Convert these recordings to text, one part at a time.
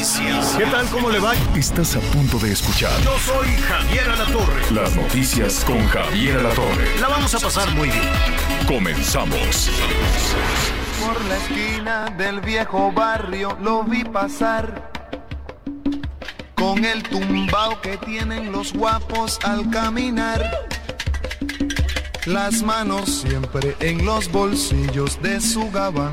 Noticias. ¿Qué tal? ¿Cómo le va? Estás a punto de escuchar Yo soy Javier Alatorre. las noticias con Javier Alatorre. La vamos a pasar muy bien. Comenzamos. Por la esquina del viejo barrio lo vi pasar con el tumbao que tienen los guapos al caminar. Las manos siempre en los bolsillos de su gabán.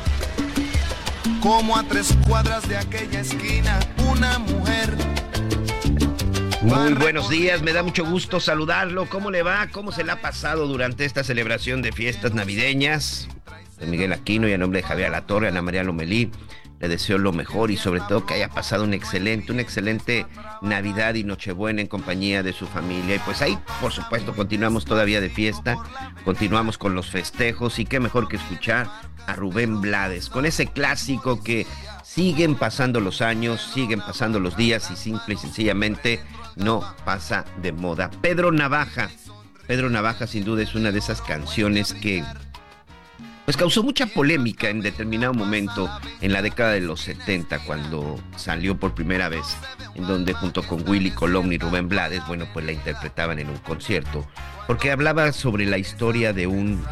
Como a tres cuadras de aquella esquina, una mujer. Muy buenos días, me da mucho gusto saludarlo. ¿Cómo le va? ¿Cómo se le ha pasado durante esta celebración de fiestas navideñas? De Miguel Aquino y a nombre de Javier Alatorre, Ana María Lomelí, le deseo lo mejor y sobre todo que haya pasado un excelente, una excelente Navidad y Nochebuena en compañía de su familia. Y pues ahí, por supuesto, continuamos todavía de fiesta, continuamos con los festejos y qué mejor que escuchar a Rubén Blades con ese clásico que siguen pasando los años, siguen pasando los días y simple y sencillamente no pasa de moda. Pedro Navaja. Pedro Navaja sin duda es una de esas canciones que pues causó mucha polémica en determinado momento en la década de los 70 cuando salió por primera vez, en donde junto con Willy Colón y Rubén Blades, bueno, pues la interpretaban en un concierto, porque hablaba sobre la historia de un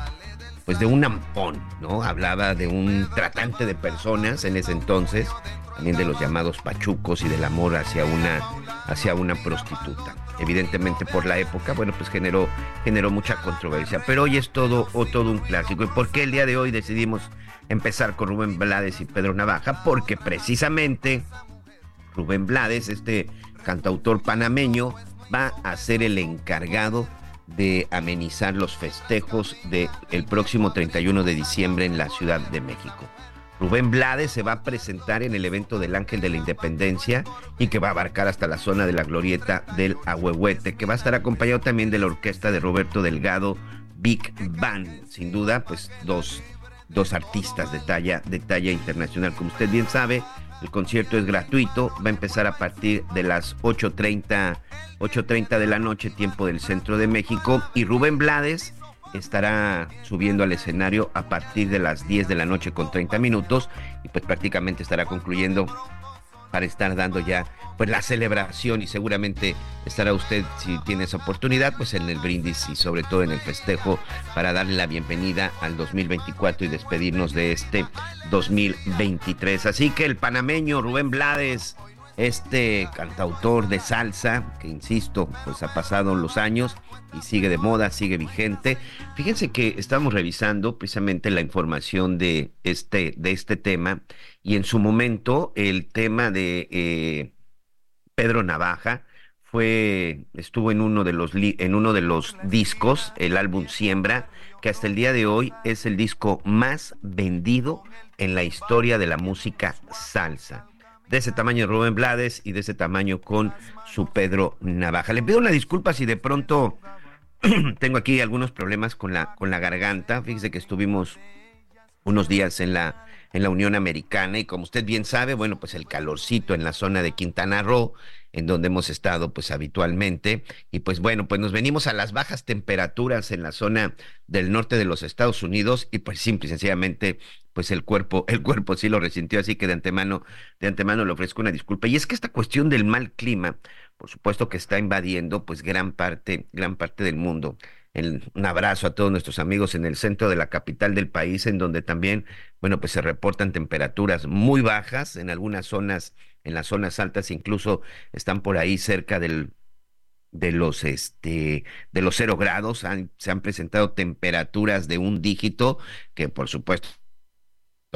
pues de un ampón, ¿no? Hablaba de un tratante de personas en ese entonces, también de los llamados pachucos y del amor hacia una hacia una prostituta. Evidentemente por la época, bueno, pues generó generó mucha controversia, pero hoy es todo o todo un clásico. ¿Y por qué el día de hoy decidimos empezar con Rubén Blades y Pedro Navaja? Porque precisamente Rubén Blades, este cantautor panameño, va a ser el encargado de amenizar los festejos del el próximo 31 de diciembre en la Ciudad de México. Rubén Blades se va a presentar en el evento del Ángel de la Independencia y que va a abarcar hasta la zona de la glorieta del Ahuehuete, que va a estar acompañado también de la orquesta de Roberto Delgado, Big Band. Sin duda, pues dos, dos artistas de talla, de talla internacional. Como usted bien sabe, el concierto es gratuito, va a empezar a partir de las 8.30 8.30 de la noche, tiempo del centro de México, y Rubén Blades estará subiendo al escenario a partir de las 10 de la noche con 30 minutos y pues prácticamente estará concluyendo para estar dando ya pues la celebración y seguramente estará usted si tiene esa oportunidad pues en el brindis y sobre todo en el festejo para darle la bienvenida al 2024 y despedirnos de este 2023. Así que el panameño Rubén Blades este cantautor de salsa, que insisto, pues ha pasado los años y sigue de moda, sigue vigente. Fíjense que estamos revisando precisamente la información de este, de este tema y en su momento el tema de eh, Pedro Navaja fue, estuvo en uno de los en uno de los discos, el álbum Siembra, que hasta el día de hoy es el disco más vendido en la historia de la música salsa de ese tamaño Rubén Blades y de ese tamaño con su Pedro Navaja. Le pido una disculpa si de pronto tengo aquí algunos problemas con la, con la garganta. Fíjese que estuvimos unos días en la, en la Unión Americana y como usted bien sabe, bueno, pues el calorcito en la zona de Quintana Roo, en donde hemos estado pues habitualmente y pues bueno, pues nos venimos a las bajas temperaturas en la zona del norte de los Estados Unidos y pues simple y sencillamente pues el cuerpo, el cuerpo sí lo resintió, así que de antemano, de antemano le ofrezco una disculpa. Y es que esta cuestión del mal clima, por supuesto que está invadiendo pues gran parte, gran parte del mundo. Un abrazo a todos nuestros amigos en el centro de la capital del país, en donde también, bueno, pues se reportan temperaturas muy bajas en algunas zonas, en las zonas altas incluso están por ahí cerca del de los este de los cero grados. Se han presentado temperaturas de un dígito que por supuesto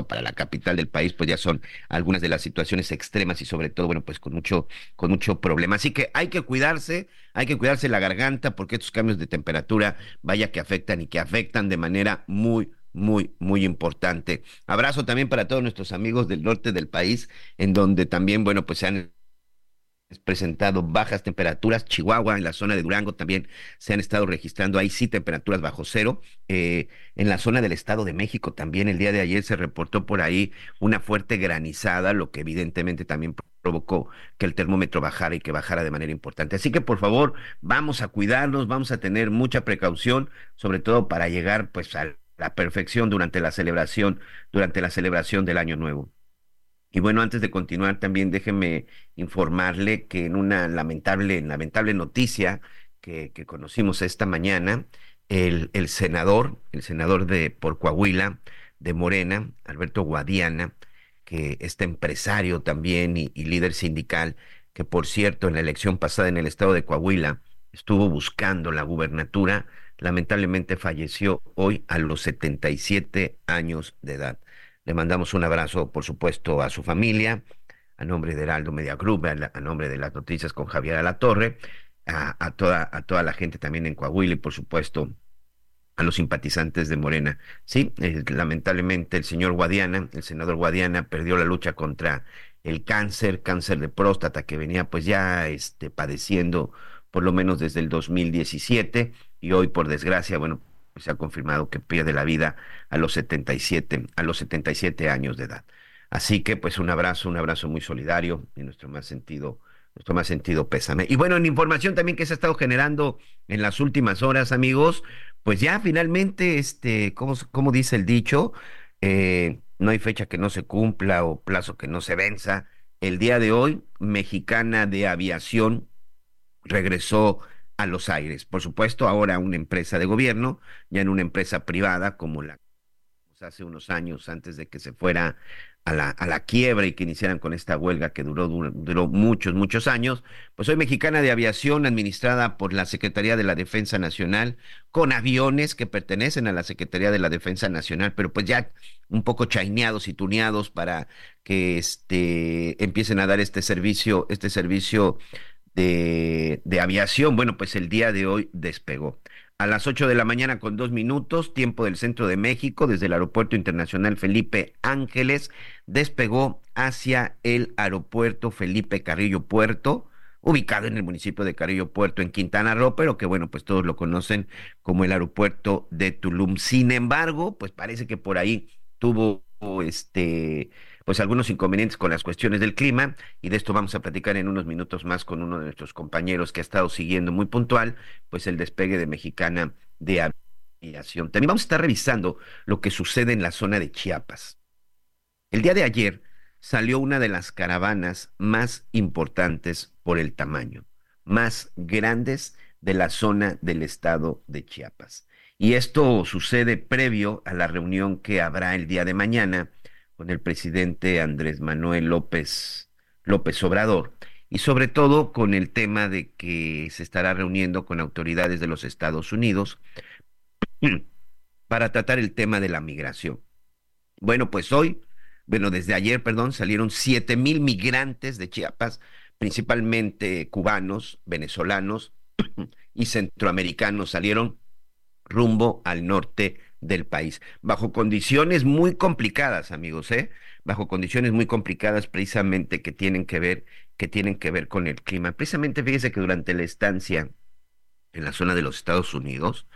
para la capital del país, pues ya son algunas de las situaciones extremas y sobre todo, bueno, pues con mucho, con mucho problema. Así que hay que cuidarse, hay que cuidarse la garganta porque estos cambios de temperatura, vaya que afectan y que afectan de manera muy, muy, muy importante. Abrazo también para todos nuestros amigos del norte del país, en donde también, bueno, pues se han presentado bajas temperaturas. Chihuahua, en la zona de Durango también se han estado registrando ahí sí temperaturas bajo cero. Eh, en la zona del Estado de México también el día de ayer se reportó por ahí una fuerte granizada, lo que evidentemente también provocó que el termómetro bajara y que bajara de manera importante. Así que por favor, vamos a cuidarnos, vamos a tener mucha precaución, sobre todo para llegar pues a la perfección durante la celebración, durante la celebración del Año Nuevo. Y bueno, antes de continuar, también déjeme informarle que en una lamentable, lamentable noticia que, conocimos esta mañana, el, senador, el senador de por Coahuila, de Morena, Alberto Guadiana, que este empresario también y, y líder sindical, que por cierto en la elección pasada en el estado de Coahuila estuvo buscando la gubernatura, lamentablemente falleció hoy a los 77 años de edad. Le mandamos un abrazo, por supuesto, a su familia, a nombre de Heraldo Media Group, a, nombre de las noticias con Javier Alatorre, a, a, toda, a toda la gente también en Coahuila y, por supuesto, a los simpatizantes de Morena. Sí, eh, lamentablemente el señor Guadiana, el senador Guadiana, perdió la lucha contra el cáncer, cáncer de próstata que venía pues ya este, padeciendo por lo menos desde el 2017 y hoy por desgracia, bueno, se ha confirmado que pierde la vida a los 77, a los 77 años de edad. Así que pues un abrazo, un abrazo muy solidario y nuestro más sentido, nuestro más sentido pésame. Y bueno, en información también que se ha estado generando en las últimas horas, amigos, pues ya finalmente, este, como, dice el dicho, eh, no hay fecha que no se cumpla o plazo que no se venza. El día de hoy, Mexicana de Aviación regresó a los aires. Por supuesto, ahora una empresa de gobierno, ya en una empresa privada como la hace unos años antes de que se fuera a la, a la quiebra y que iniciaran con esta huelga que duró, duró, muchos, muchos años, pues soy mexicana de aviación administrada por la Secretaría de la Defensa Nacional, con aviones que pertenecen a la Secretaría de la Defensa Nacional, pero pues ya un poco chaineados y tuneados para que este, empiecen a dar este servicio, este servicio de, de aviación. Bueno, pues el día de hoy despegó. A las 8 de la mañana con dos minutos, tiempo del centro de México, desde el Aeropuerto Internacional Felipe Ángeles, despegó hacia el Aeropuerto Felipe Carrillo Puerto, ubicado en el municipio de Carrillo Puerto, en Quintana Roo, pero que bueno, pues todos lo conocen como el aeropuerto de Tulum. Sin embargo, pues parece que por ahí tuvo este pues algunos inconvenientes con las cuestiones del clima y de esto vamos a platicar en unos minutos más con uno de nuestros compañeros que ha estado siguiendo muy puntual pues el despegue de Mexicana de Aviación. También vamos a estar revisando lo que sucede en la zona de Chiapas. El día de ayer salió una de las caravanas más importantes por el tamaño, más grandes de la zona del estado de Chiapas. Y esto sucede previo a la reunión que habrá el día de mañana con el presidente Andrés Manuel López, López Obrador y sobre todo con el tema de que se estará reuniendo con autoridades de los Estados Unidos para tratar el tema de la migración. Bueno, pues hoy, bueno, desde ayer, perdón, salieron siete mil migrantes de Chiapas, principalmente cubanos, venezolanos y centroamericanos, salieron rumbo al norte del país, bajo condiciones muy complicadas, amigos, ¿eh? Bajo condiciones muy complicadas precisamente que tienen que ver, que tienen que ver con el clima. Precisamente fíjese que durante la estancia en la zona de los Estados Unidos,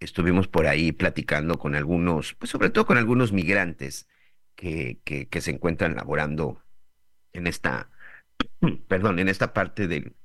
estuvimos por ahí platicando con algunos, pues sobre todo con algunos migrantes que, que, que se encuentran laborando en esta, perdón, en esta parte del,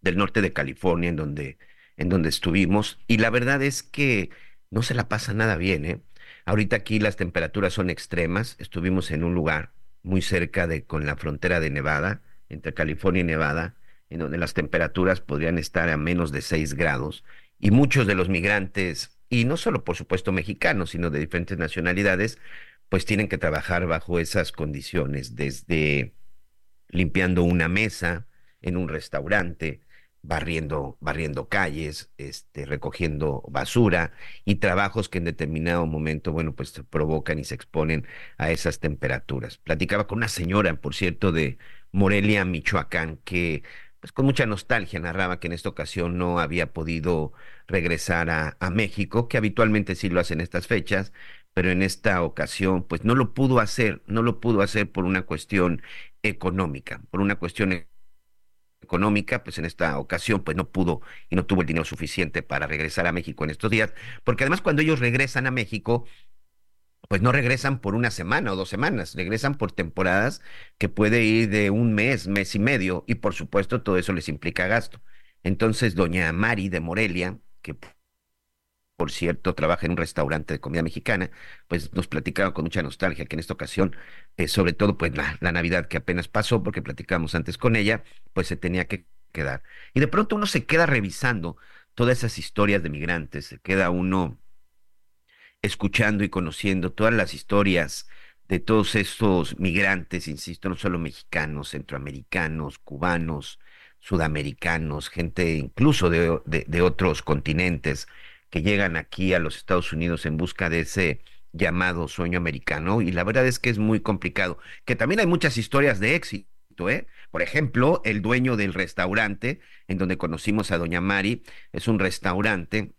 del norte de California, en donde, en donde estuvimos. Y la verdad es que no se la pasa nada bien, ¿eh? Ahorita aquí las temperaturas son extremas. Estuvimos en un lugar muy cerca de con la frontera de Nevada, entre California y Nevada, en donde las temperaturas podrían estar a menos de 6 grados y muchos de los migrantes, y no solo por supuesto mexicanos, sino de diferentes nacionalidades, pues tienen que trabajar bajo esas condiciones, desde limpiando una mesa en un restaurante, barriendo, barriendo calles, este, recogiendo basura y trabajos que en determinado momento, bueno, pues se provocan y se exponen a esas temperaturas. Platicaba con una señora, por cierto, de Morelia, Michoacán, que pues con mucha nostalgia narraba que en esta ocasión no había podido regresar a, a México, que habitualmente sí lo hace en estas fechas, pero en esta ocasión pues no lo pudo hacer, no lo pudo hacer por una cuestión económica, por una cuestión económica, pues en esta ocasión pues no pudo y no tuvo el dinero suficiente para regresar a México en estos días, porque además cuando ellos regresan a México, pues no regresan por una semana o dos semanas, regresan por temporadas que puede ir de un mes, mes y medio, y por supuesto todo eso les implica gasto. Entonces, doña Mari de Morelia, que por cierto, trabaja en un restaurante de comida mexicana, pues nos platicaba con mucha nostalgia que en esta ocasión, eh, sobre todo pues la, Navidad que apenas pasó, porque platicamos antes con ella, pues se tenía que quedar. Y de pronto uno se queda revisando todas esas historias de migrantes, se queda uno escuchando y conociendo todas las historias de todos estos migrantes, insisto, no solo mexicanos, centroamericanos, cubanos, sudamericanos, gente incluso de otros continentes que llegan aquí a los Estados Unidos en busca de ese llamado sueño americano y la verdad es que es muy complicado, que también hay muchas historias de éxito, ¿eh? Por ejemplo, el dueño del restaurante en donde conocimos a doña Mari, es un restaurante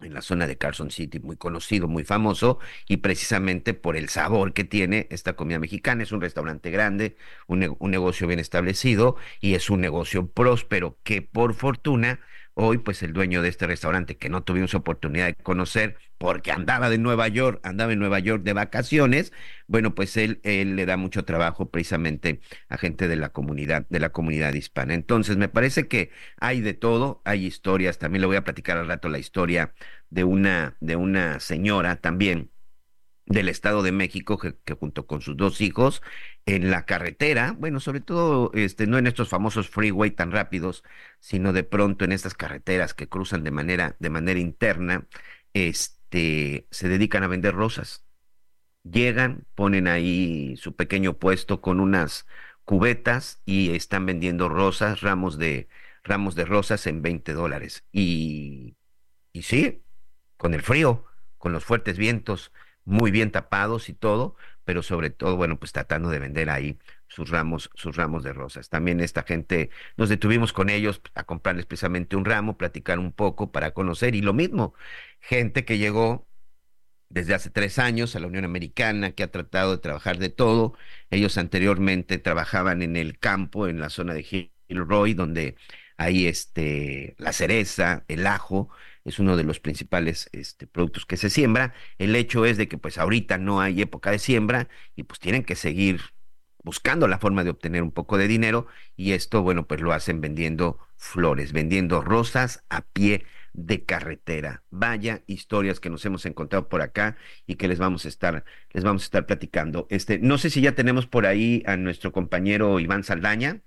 en la zona de Carson City, muy conocido, muy famoso, y precisamente por el sabor que tiene esta comida mexicana. Es un restaurante grande, un, un negocio bien establecido y es un negocio próspero que por fortuna Hoy, pues el dueño de este restaurante que no tuvimos oportunidad de conocer porque andaba de Nueva York, andaba en Nueva York de vacaciones, bueno, pues él, él le da mucho trabajo precisamente a gente de la comunidad, de la comunidad hispana. Entonces, me parece que hay de todo, hay historias, también le voy a platicar al rato la historia de una, de una señora también del Estado de México, que, junto con sus dos hijos, en la carretera, bueno, sobre todo, este, no en estos famosos freeway tan rápidos, sino de pronto en estas carreteras que cruzan de manera, de manera interna, este, se dedican a vender rosas. Llegan, ponen ahí su pequeño puesto con unas cubetas y están vendiendo rosas, ramos de, ramos de rosas en 20 dólares. Y, y sí, con el frío, con los fuertes vientos, muy bien tapados y todo, pero sobre todo, bueno, pues tratando de vender ahí sus ramos, sus ramos de rosas. También esta gente, nos detuvimos con ellos a comprarles precisamente un ramo, platicar un poco para conocer, y lo mismo, gente que llegó desde hace tres años a la Unión Americana, que ha tratado de trabajar de todo. Ellos anteriormente trabajaban en el campo, en la zona de Gilroy, donde hay este, la cereza, el ajo, es uno de los principales este, productos que se siembra. El hecho es de que pues ahorita no hay época de siembra y pues tienen que seguir buscando la forma de obtener un poco de dinero y esto, bueno, pues lo hacen vendiendo flores, vendiendo rosas a pie de carretera. Vaya historias que nos hemos encontrado por acá y que les vamos a estar les vamos a estar platicando. Este, no sé si ya tenemos por ahí a nuestro compañero Iván Saldaña.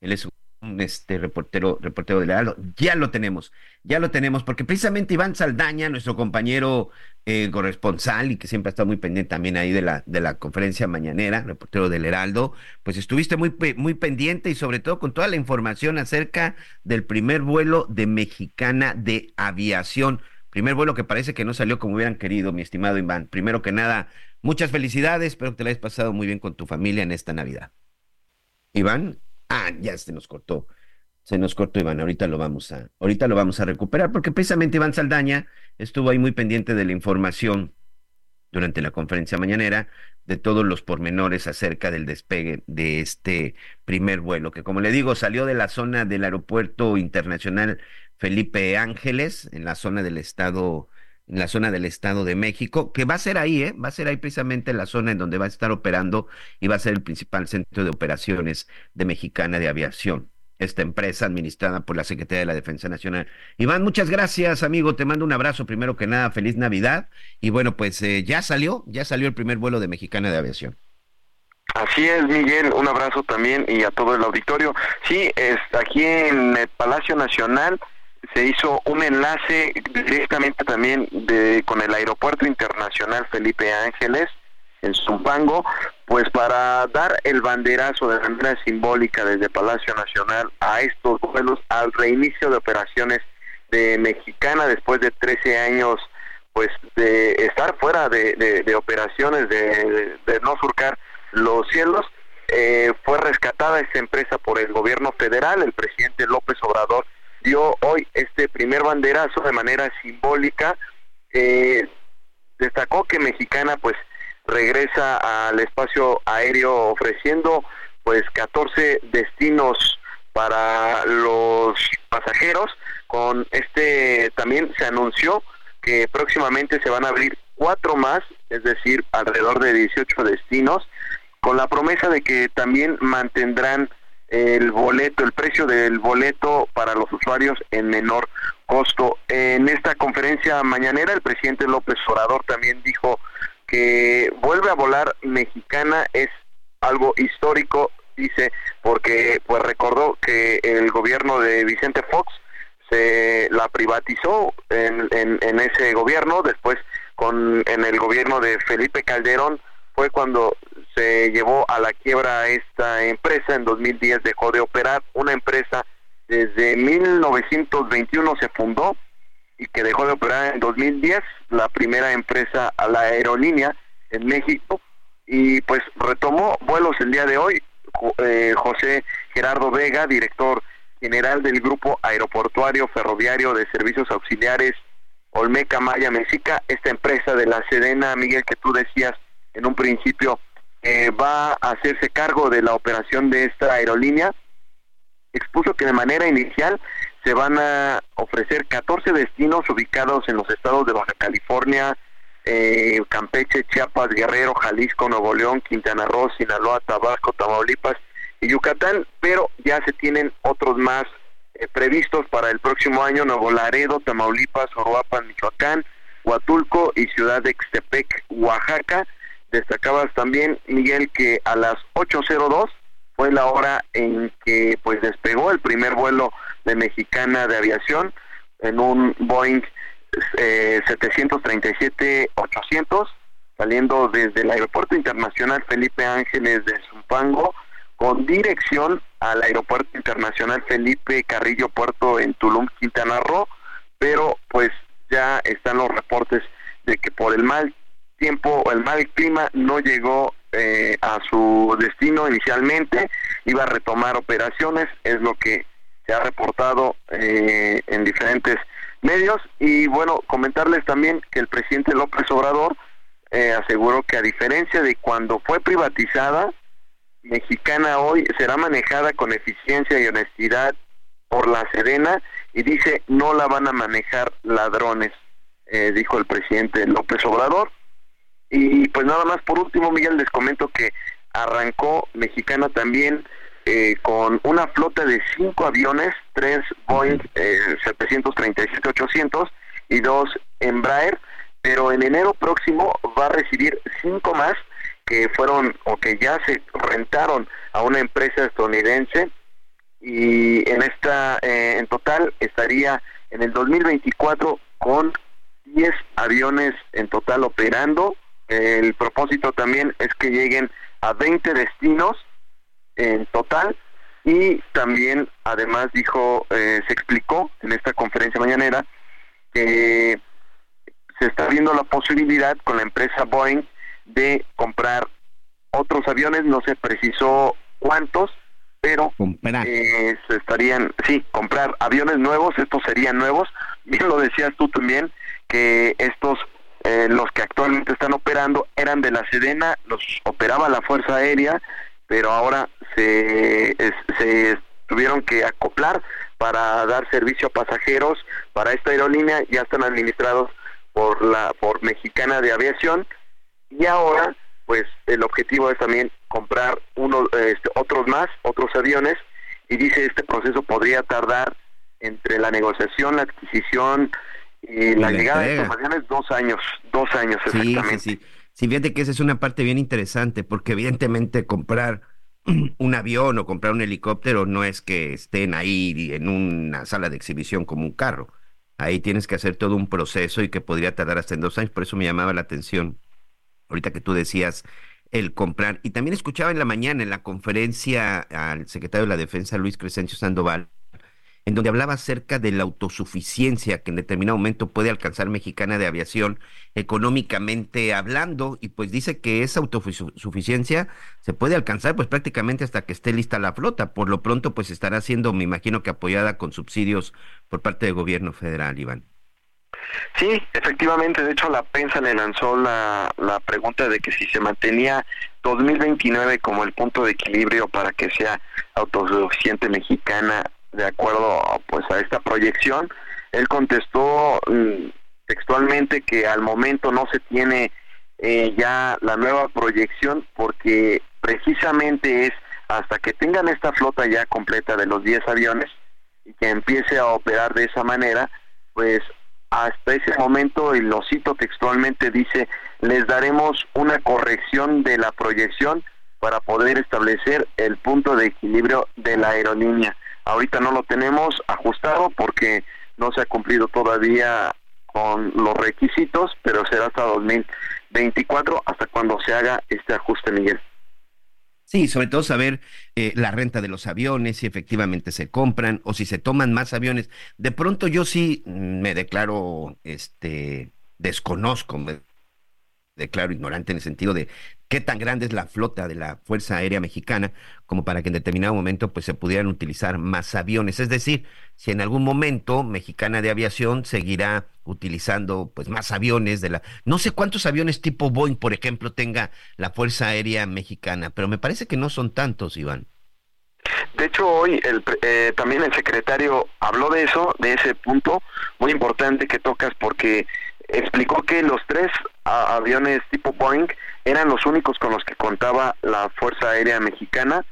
Él es este reportero, reportero del Heraldo. Ya lo tenemos, ya lo tenemos, porque precisamente Iván Saldaña, nuestro compañero eh, corresponsal y que siempre ha estado muy pendiente también ahí de la, de la conferencia mañanera, reportero del Heraldo, pues estuviste muy, muy pendiente y sobre todo con toda la información acerca del primer vuelo de Mexicana de Aviación. Primer vuelo que parece que no salió como hubieran querido, mi estimado Iván. Primero que nada, muchas felicidades, espero que te la hayas pasado muy bien con tu familia en esta Navidad. Iván. Ah, ya se nos cortó. Se nos cortó Iván, ahorita lo vamos a, ahorita lo vamos a recuperar, porque precisamente Iván Saldaña estuvo ahí muy pendiente de la información durante la conferencia mañanera de todos los pormenores acerca del despegue de este primer vuelo, que como le digo, salió de la zona del aeropuerto internacional Felipe Ángeles, en la zona del estado en la zona del Estado de México, que va a ser ahí, ¿eh? va a ser ahí precisamente la zona en donde va a estar operando y va a ser el principal centro de operaciones de Mexicana de Aviación, esta empresa administrada por la Secretaría de la Defensa Nacional. Iván, muchas gracias, amigo, te mando un abrazo, primero que nada, feliz Navidad, y bueno, pues eh, ya salió, ya salió el primer vuelo de Mexicana de Aviación. Así es, Miguel, un abrazo también y a todo el auditorio. Sí, es aquí en el Palacio Nacional se hizo un enlace directamente también de, con el Aeropuerto Internacional Felipe Ángeles en Zumpango, pues para dar el banderazo de manera simbólica desde Palacio Nacional a estos vuelos al reinicio de operaciones de Mexicana después de 13 años pues de estar fuera de, operaciones, de, no surcar los cielos. Eh, fue rescatada esta empresa por el gobierno federal, el presidente López Obrador dio hoy este primer banderazo de manera simbólica. Eh, destacó que Mexicana pues regresa al espacio aéreo ofreciendo pues 14 destinos para los pasajeros. Con este también se anunció que próximamente se van a abrir cuatro más, es decir, alrededor de 18 destinos, con la promesa de que también mantendrán el boleto, el precio del boleto para los usuarios en menor costo. En esta conferencia mañanera el presidente López Obrador también dijo que vuelve a volar mexicana es algo histórico, dice, porque pues recordó que el gobierno de Vicente Fox se la privatizó en, en, en ese gobierno, después con en el gobierno de Felipe Calderón fue cuando se llevó a la quiebra esta empresa, en 2010 dejó de operar, una empresa desde 1921 se fundó y que dejó de operar en 2010, la primera empresa a la aerolínea en México y pues retomó vuelos el día de hoy. Eh, José Gerardo Vega, director general del Grupo Aeroportuario Ferroviario de Servicios Auxiliares Olmeca Maya Mexica, esta empresa de la Sedena, Miguel, que tú decías en un principio, eh, va a hacerse cargo de la operación de esta aerolínea. Expuso que de manera inicial se van a ofrecer 14 destinos ubicados en los estados de Baja California, eh, Campeche, Chiapas, Guerrero, Jalisco, Nuevo León, Quintana Roo, Sinaloa, Tabasco, Tamaulipas y Yucatán, pero ya se tienen otros más eh, previstos para el próximo año, Nuevo Laredo, Tamaulipas, Oroapan, Michoacán, Huatulco y Ciudad de Xtepec, Oaxaca, destacabas también, Miguel, que a las 8.02 fue la hora en que pues despegó el primer vuelo de Mexicana de Aviación en un Boeing eh, 737-800 saliendo desde el Aeropuerto Internacional Felipe Ángeles de Zumpango con dirección al Aeropuerto Internacional Felipe Carrillo Puerto en Tulum, Quintana Roo, pero pues ya están los reportes de que por el mal tiempo el mal clima no llegó eh, a su destino inicialmente, iba a retomar operaciones, es lo que se ha reportado eh, en diferentes medios y bueno, comentarles también que el presidente López Obrador eh, aseguró que a diferencia de cuando fue privatizada, Mexicana hoy será manejada con eficiencia y honestidad por la Serena y dice no la van a manejar ladrones, dijo el presidente López Obrador. Y pues nada más, por último, Miguel, les comento que arrancó Mexicana también eh, con una flota de cinco aviones, tres Boeing eh, 737-800 y dos Embraer, pero en enero próximo va a recibir cinco más que fueron o que ya se rentaron a una empresa estadounidense. Y en esta eh, en total estaría en el 2024 con 10 aviones en total operando el propósito también es que lleguen a 20 destinos en total. Y también además dijo, eh, se explicó en esta conferencia mañanera que se está viendo la posibilidad con la empresa Boeing de comprar otros aviones, no se precisó cuántos, pero eh, se estarían, sí, comprar aviones nuevos, estos serían nuevos, bien lo decías tú también, que estos eh, los que actualmente están operando eran de la Sedena, los operaba la Fuerza Aérea, pero ahora se, se tuvieron que acoplar para dar servicio a pasajeros para esta aerolínea, ya están administrados por la por Mexicana de Aviación. Y ahora pues el objetivo es también comprar uno, este, otros más, otros aviones. Y dice este proceso podría tardar entre la negociación, la adquisición, y la, llegada de es dos años, dos años exactamente. Sí, sí, sí. fíjate que esa es una parte bien interesante, porque evidentemente comprar un avión o comprar un helicóptero no es que estén ahí en una sala de exhibición como un carro. Ahí tienes que hacer todo un proceso y que podría tardar hasta en dos años. Por eso me llamaba la atención ahorita que tú decías el comprar. Y también escuchaba en la mañana en la conferencia al secretario de la Defensa, Luis Crescencio Sandoval, en donde hablaba acerca de la autosuficiencia que en determinado momento puede alcanzar Mexicana de Aviación económicamente hablando, y pues dice que esa autosuficiencia se puede alcanzar pues prácticamente hasta que esté lista la flota. Por lo pronto pues estará siendo, me imagino que apoyada con subsidios por parte del gobierno federal, Iván. Sí, efectivamente, de hecho la prensa le lanzó la, la pregunta de que si se mantenía 2029 como el punto de equilibrio para que sea autosuficiente mexicana de acuerdo pues a esta proyección. Él contestó mm, textualmente que al momento no se tiene eh, ya la nueva proyección porque precisamente es hasta que tengan esta flota ya completa de los 10 aviones y que empiece a operar de esa manera, pues hasta ese momento, y lo cito textualmente, dice, les daremos una corrección de la proyección para poder establecer el punto de equilibrio de la aerolínea. Ahorita no lo tenemos ajustado porque no se ha cumplido todavía con los requisitos, pero será hasta 2024 hasta cuando se haga este ajuste, Miguel. Sí, sobre todo saber eh, la renta de los aviones, si efectivamente se compran o si se toman más aviones. De pronto yo sí me declaro, este, desconozco, me declaro ignorante en el sentido de qué tan grande es la flota de la Fuerza Aérea Mexicana como para que en determinado momento pues se pudieran utilizar más aviones. Es decir, si en algún momento Mexicana de Aviación seguirá utilizando pues más aviones de la no sé cuántos aviones tipo Boeing, por ejemplo, tenga la Fuerza Aérea Mexicana, pero me parece que no son tantos, Iván. De hecho, hoy el, eh, también el secretario habló de eso, de ese punto muy importante que tocas, porque explicó que los tres aviones tipo Boeing eran los únicos con los que contaba la Fuerza Aérea Mexicana,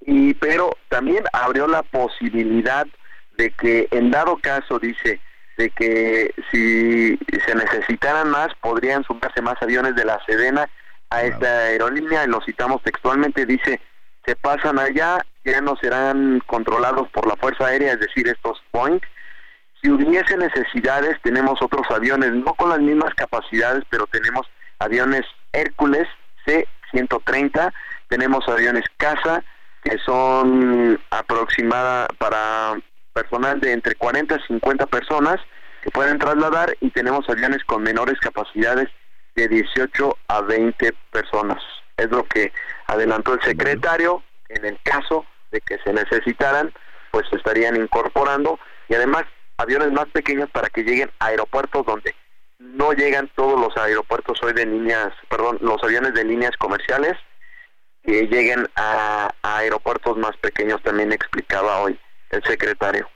y pero también abrió la posibilidad de que en dado caso, dice, de que si se necesitaran más, podrían sumarse más aviones de la Sedena a esta aerolínea, y lo citamos textualmente, dice, se pasan allá, ya no serán controlados por la Fuerza Aérea, es decir, estos Boeing, si hubiese necesidades, tenemos otros aviones, no con las mismas capacidades, pero tenemos aviones Hércules C-130, tenemos aviones CASA, que son aproximada para personal de entre 40 y 50 personas que pueden trasladar y tenemos aviones con menores capacidades de 18 a 20 personas. Es lo que adelantó el secretario en el caso de que se necesitaran, pues se estarían incorporando y además aviones más pequeños para que lleguen a aeropuertos donde no llegan todos los aeropuertos hoy de líneas, perdón, los aviones de líneas comerciales que lleguen a, aeropuertos más pequeños, también explicaba hoy el secretario.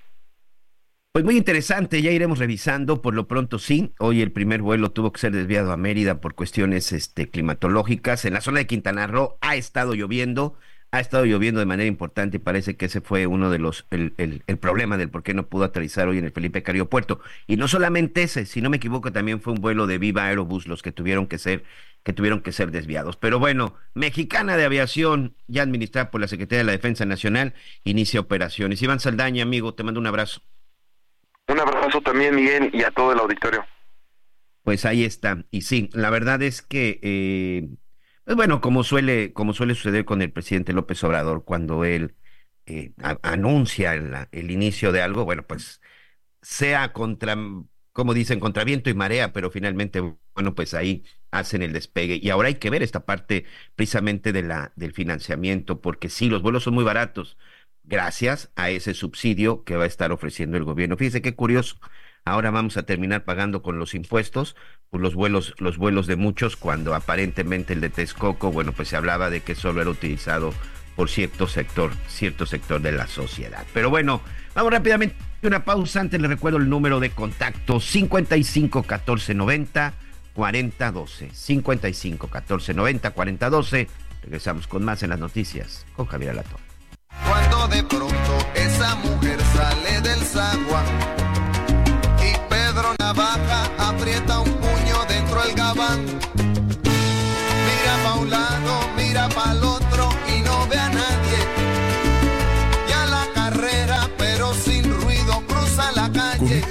Pues muy interesante, ya iremos revisando. Por lo pronto sí, hoy el primer vuelo tuvo que ser desviado a Mérida por cuestiones este, climatológicas. En la zona de Quintana Roo ha estado lloviendo, ha estado lloviendo de manera importante y parece que ese fue uno de los, el, el, el, problema del por qué no pudo aterrizar hoy en el Felipe Cariopuerto. Y no solamente ese, si no me equivoco, también fue un vuelo de Viva Aerobús los que tuvieron que ser, que tuvieron que ser desviados. Pero bueno, Mexicana de Aviación, ya administrada por la Secretaría de la Defensa Nacional, inicia operaciones. Iván Saldaña, amigo, te mando un abrazo. Un abrazo también, Miguel, y a todo el auditorio. Pues ahí está. Y sí, la verdad es que eh, bueno, como suele, como suele suceder con el presidente López Obrador, cuando él eh, anuncia el, inicio de algo, bueno, pues sea contra, como dicen, contra viento y marea, pero finalmente, bueno, pues ahí hacen el despegue. Y ahora hay que ver esta parte precisamente de la, del financiamiento, porque sí, los vuelos son muy baratos, gracias a ese subsidio que va a estar ofreciendo el gobierno. Fíjese qué curioso ahora vamos a terminar pagando con los impuestos pues los vuelos los vuelos de muchos cuando aparentemente el de Texcoco bueno pues se hablaba de que solo era utilizado por cierto sector cierto sector de la sociedad. Pero bueno vamos rápidamente una pausa antes le recuerdo el número de contacto 55 14 90 40 12 55 14 90 40 12 regresamos con más en las noticias con Javier Alatorre. Cuando de pronto esa mujer sale del sagua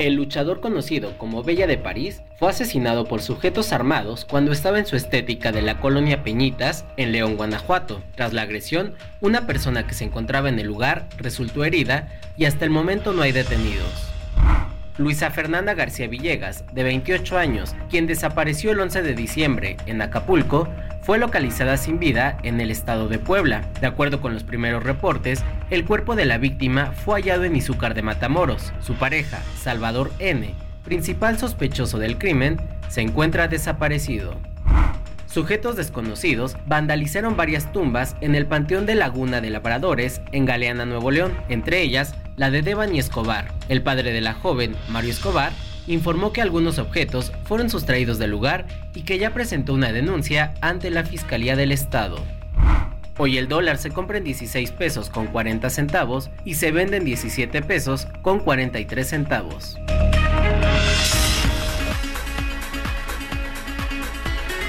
El luchador conocido como Bella de París fue asesinado por sujetos armados cuando estaba en su estética de la colonia Peñitas en León, Guanajuato. Tras la agresión, una persona que se encontraba en el lugar resultó herida y hasta el momento no hay detenidos. Luisa Fernanda García Villegas, de 28 años, quien desapareció el 11 de diciembre en Acapulco, fue localizada sin vida en el estado de Puebla. De acuerdo con los primeros reportes, el cuerpo de la víctima fue hallado en Izúcar de Matamoros. Su pareja, Salvador N., principal sospechoso del crimen, se encuentra desaparecido. Sujetos desconocidos vandalizaron varias tumbas en el Panteón de Laguna de Labradores en Galeana, Nuevo León, entre ellas la de Devani Escobar. El padre de la joven, Mario Escobar, informó que algunos objetos fueron sustraídos del lugar y que ya presentó una denuncia ante la Fiscalía del Estado. Hoy el dólar se compra en 16 pesos con 40 centavos y se vende en 17 pesos con 43 centavos.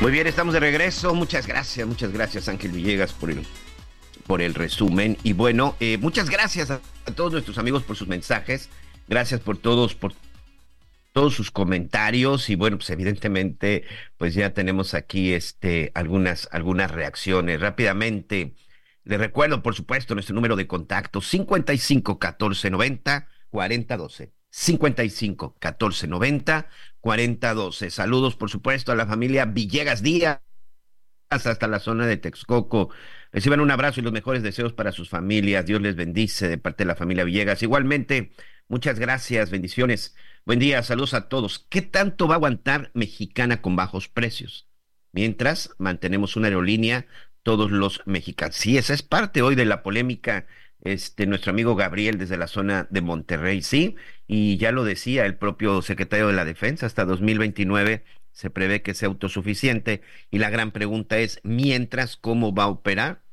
Muy bien, estamos de regreso. Muchas gracias, muchas gracias Ángel Villegas por el, por el resumen. Y bueno, eh, muchas gracias a, a, todos nuestros amigos por sus mensajes. Gracias por todos, por todos sus comentarios y bueno, pues evidentemente pues ya tenemos aquí este algunas algunas reacciones rápidamente. Les recuerdo, por supuesto, nuestro número de contacto 55 14 90 40 12. 55 14 90 40 12. Saludos, por supuesto, a la familia Villegas Díaz hasta la zona de Texcoco. Reciban un abrazo y los mejores deseos para sus familias. Dios les bendice de parte de la familia Villegas. Igualmente, muchas gracias, bendiciones. Buen día, saludos a todos. ¿Qué tanto va a aguantar Mexicana con bajos precios? Mientras mantenemos una aerolínea, todos los mexicanos. Sí, esa es parte hoy de la polémica. Este, nuestro amigo Gabriel desde la zona de Monterrey, sí, y ya lo decía el propio secretario de la Defensa, hasta 2029 se prevé que sea autosuficiente. Y la gran pregunta es, mientras, ¿cómo va a operar?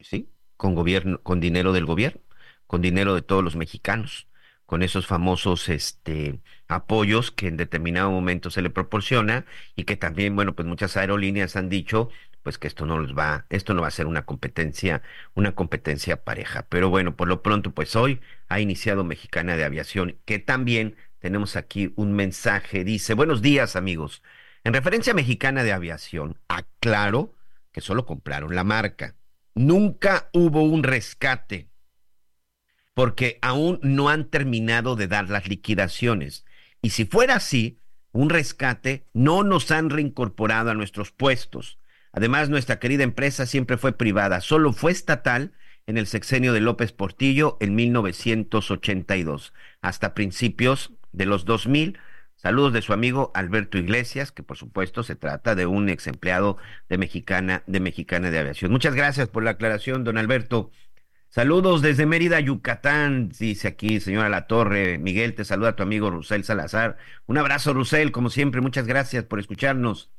Sí, con gobierno, con dinero del gobierno, con dinero de todos los mexicanos con esos famosos este, apoyos que en determinado momento se le proporciona y que también, bueno, pues muchas aerolíneas han dicho pues que esto no les va, esto no va a ser una competencia, una competencia pareja. Pero bueno, por lo pronto, pues hoy ha iniciado Mexicana de Aviación, que también tenemos aquí un mensaje, dice, buenos días amigos, en referencia a Mexicana de Aviación, aclaro que solo compraron la marca. Nunca hubo un rescate porque aún no han terminado de dar las liquidaciones. Y si fuera así, un rescate, no nos han reincorporado a nuestros puestos. Además, nuestra querida empresa siempre fue privada, solo fue estatal en el sexenio de López Portillo en 1982, hasta principios de los 2000. Saludos de su amigo Alberto Iglesias, que por supuesto se trata de un ex empleado de Mexicana de Mexicana de Aviación. Muchas gracias por la aclaración, don Alberto. Saludos desde Mérida, Yucatán, dice aquí señora La Torre. Miguel, te saluda tu amigo Rusel Salazar. Un abrazo, Rusel, como siempre, muchas gracias por escucharnos.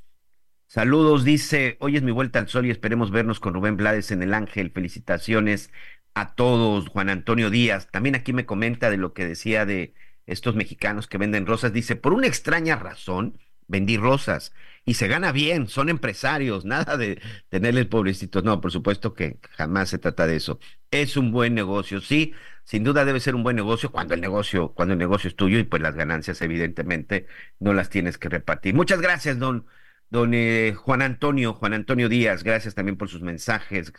Saludos, dice, hoy es mi vuelta al sol y esperemos vernos con Rubén Blades en el Ángel. Felicitaciones a todos, Juan Antonio Díaz. También aquí me comenta de lo que decía de estos mexicanos que venden rosas. Dice, por una extraña razón, vendí rosas y se gana bien, son empresarios, nada de tenerles pobrecitos. No, por supuesto que jamás se trata de eso. Es un buen negocio, sí, sin duda debe ser un buen negocio cuando el negocio, cuando el negocio es tuyo y pues las ganancias evidentemente no las tienes que repartir. Muchas gracias, don don eh, Juan Antonio, Juan Antonio Díaz, gracias también por sus mensajes.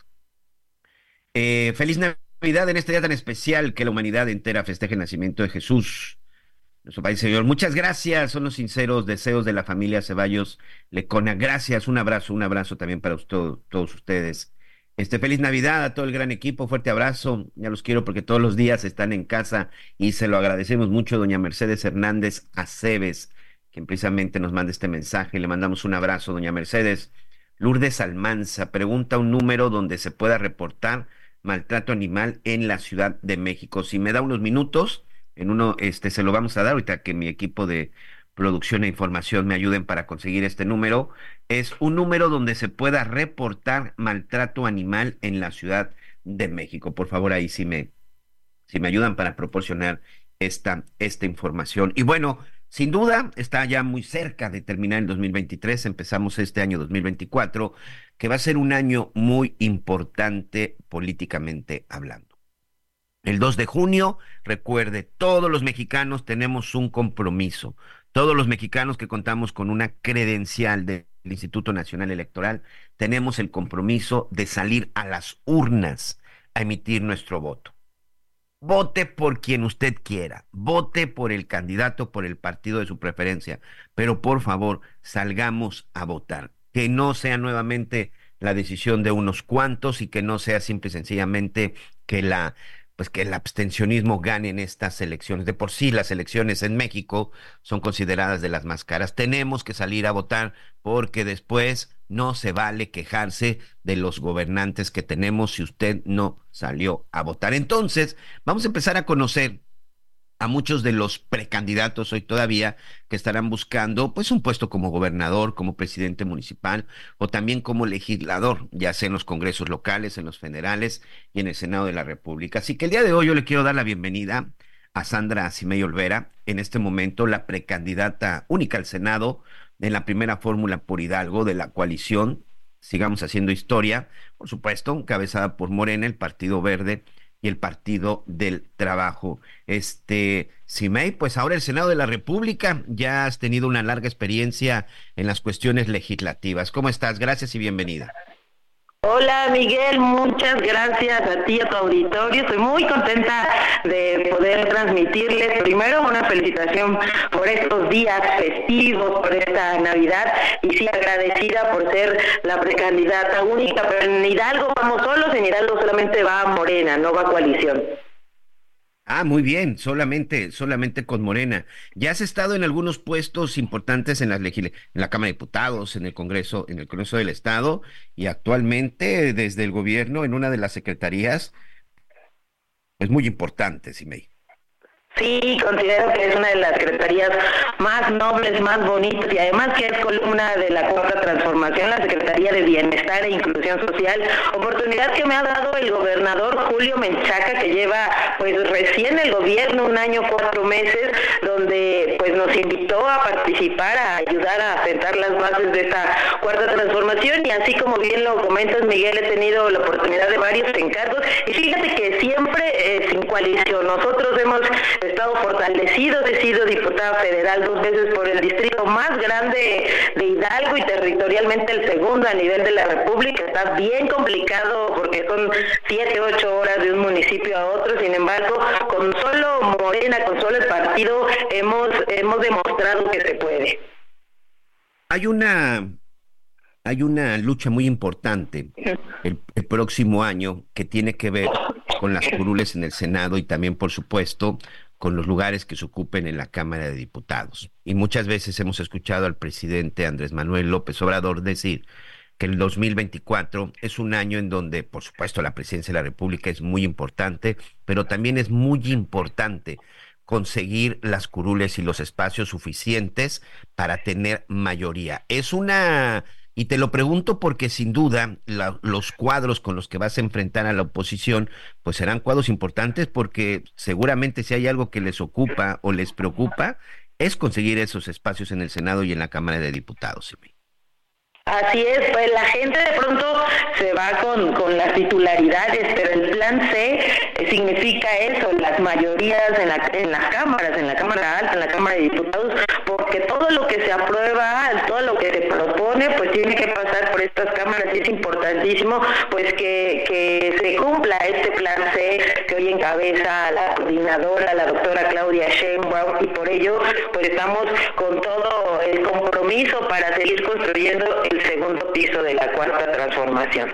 Eh, feliz Navidad en este día tan especial que la humanidad entera festeje el nacimiento de Jesús, nuestro país Señor. Muchas gracias, son los sinceros deseos de la familia Ceballos Lecona. Gracias, un abrazo, un abrazo también para usted, todos ustedes. Este feliz Navidad a todo el gran equipo, fuerte abrazo. Ya los quiero porque todos los días están en casa y se lo agradecemos mucho, doña Mercedes Hernández Aceves quien precisamente nos manda este mensaje. Le mandamos un abrazo, doña Mercedes. Lourdes Almanza pregunta un número donde se pueda reportar maltrato animal en la Ciudad de México. Si me da unos minutos, en uno este se lo vamos a dar ahorita que mi equipo de producción e información me ayuden para conseguir este número. Es un número donde se pueda reportar maltrato animal en la Ciudad de México. Por favor, ahí sí me, si me ayudan para proporcionar esta, esta información. Y bueno, sin duda, está ya muy cerca de terminar el 2023, empezamos este año 2024, que va a ser un año muy importante políticamente hablando. El 2 de junio, recuerde, todos los mexicanos tenemos un compromiso, todos los mexicanos que contamos con una credencial del Instituto Nacional Electoral, tenemos el compromiso de salir a las urnas a emitir nuestro voto vote por quien usted quiera, vote por el candidato, por el partido de su preferencia, pero por favor, salgamos a votar. Que no sea nuevamente la decisión de unos cuantos y que no sea simple y sencillamente que la pues que el abstencionismo gane en estas elecciones. De por sí las elecciones en México son consideradas de las más caras. Tenemos que salir a votar porque después no se vale quejarse de los gobernantes que tenemos si usted no salió a votar. Entonces, vamos a empezar a conocer a muchos de los precandidatos hoy todavía que estarán buscando pues un puesto como gobernador, como presidente municipal o también como legislador, ya sea en los congresos locales, en los federales y en el Senado de la República. Así que el día de hoy yo le quiero dar la bienvenida a Sandra Simey Olvera, en este momento la precandidata única al Senado en la primera fórmula por Hidalgo de la coalición, sigamos haciendo historia, por supuesto, encabezada por Morena, el Partido Verde y el Partido del Trabajo. Este, Simei, pues ahora el Senado de la República, ya has tenido una larga experiencia en las cuestiones legislativas. ¿Cómo estás? Gracias y bienvenida. Hola Miguel, muchas gracias a ti, a tu auditorio. Estoy muy contenta de poder transmitirles primero una felicitación por estos días festivos, por esta Navidad y sí agradecida por ser la precandidata única, pero en Hidalgo vamos solos, en Hidalgo solamente va Morena, no va coalición. Ah, muy bien, solamente, solamente con Morena. Ya has estado en algunos puestos importantes en la, en la Cámara de Diputados, en el Congreso, en el Congreso del Estado, y actualmente desde el gobierno en una de las secretarías, es muy importante, Simei. Sí, considero que es una de las secretarías más nobles, más bonitas y además que es columna de la cuarta transformación, la Secretaría de Bienestar e Inclusión Social, oportunidad que me ha dado el gobernador Julio Menchaca, que lleva pues recién el gobierno, un año, cuatro meses, donde pues nos invitó a participar, a ayudar a sentar las bases de esta cuarta transformación y así como bien lo comentas Miguel, he tenido la oportunidad de varios encargos y fíjate que siempre eh, sin coalición, nosotros hemos estado fortalecido, he sido diputada federal dos veces por el distrito más grande de Hidalgo y territorialmente el segundo a nivel de la República. Está bien complicado porque son siete, ocho horas de un municipio a otro. Sin embargo, con solo Morena, con solo el partido, hemos, hemos demostrado que se puede. Hay una hay una lucha muy importante el, el, próximo año que tiene que ver con las curules en el Senado y también, por supuesto, con los lugares que se ocupen en la Cámara de Diputados. Y muchas veces hemos escuchado al presidente Andrés Manuel López Obrador decir que el 2024 es un año en donde, por supuesto, la presidencia de la República es muy importante, pero también es muy importante conseguir las curules y los espacios suficientes para tener mayoría. Es una y te lo pregunto porque sin duda los cuadros con los que vas a enfrentar a la oposición, pues serán cuadros importantes porque seguramente si hay algo que les ocupa o les preocupa, es conseguir esos espacios en el Senado y en la Cámara de Diputados. Así es, pues la gente de pronto se va con, con las titularidades, pero el plan C significa eso, las mayorías en, la, en las cámaras, en la Cámara Alta, en la Cámara de Diputados, porque todo lo que se aprueba, todo lo que se propone, pues tiene que pasar por estas cámaras. Y es importantísimo pues que, que se cumpla este plan C que hoy encabeza la coordinadora, la doctora Claudia Sheinbaum, y por ello pues estamos con todo el compromiso para seguir construyendo el segundo piso de la cuarta transformación.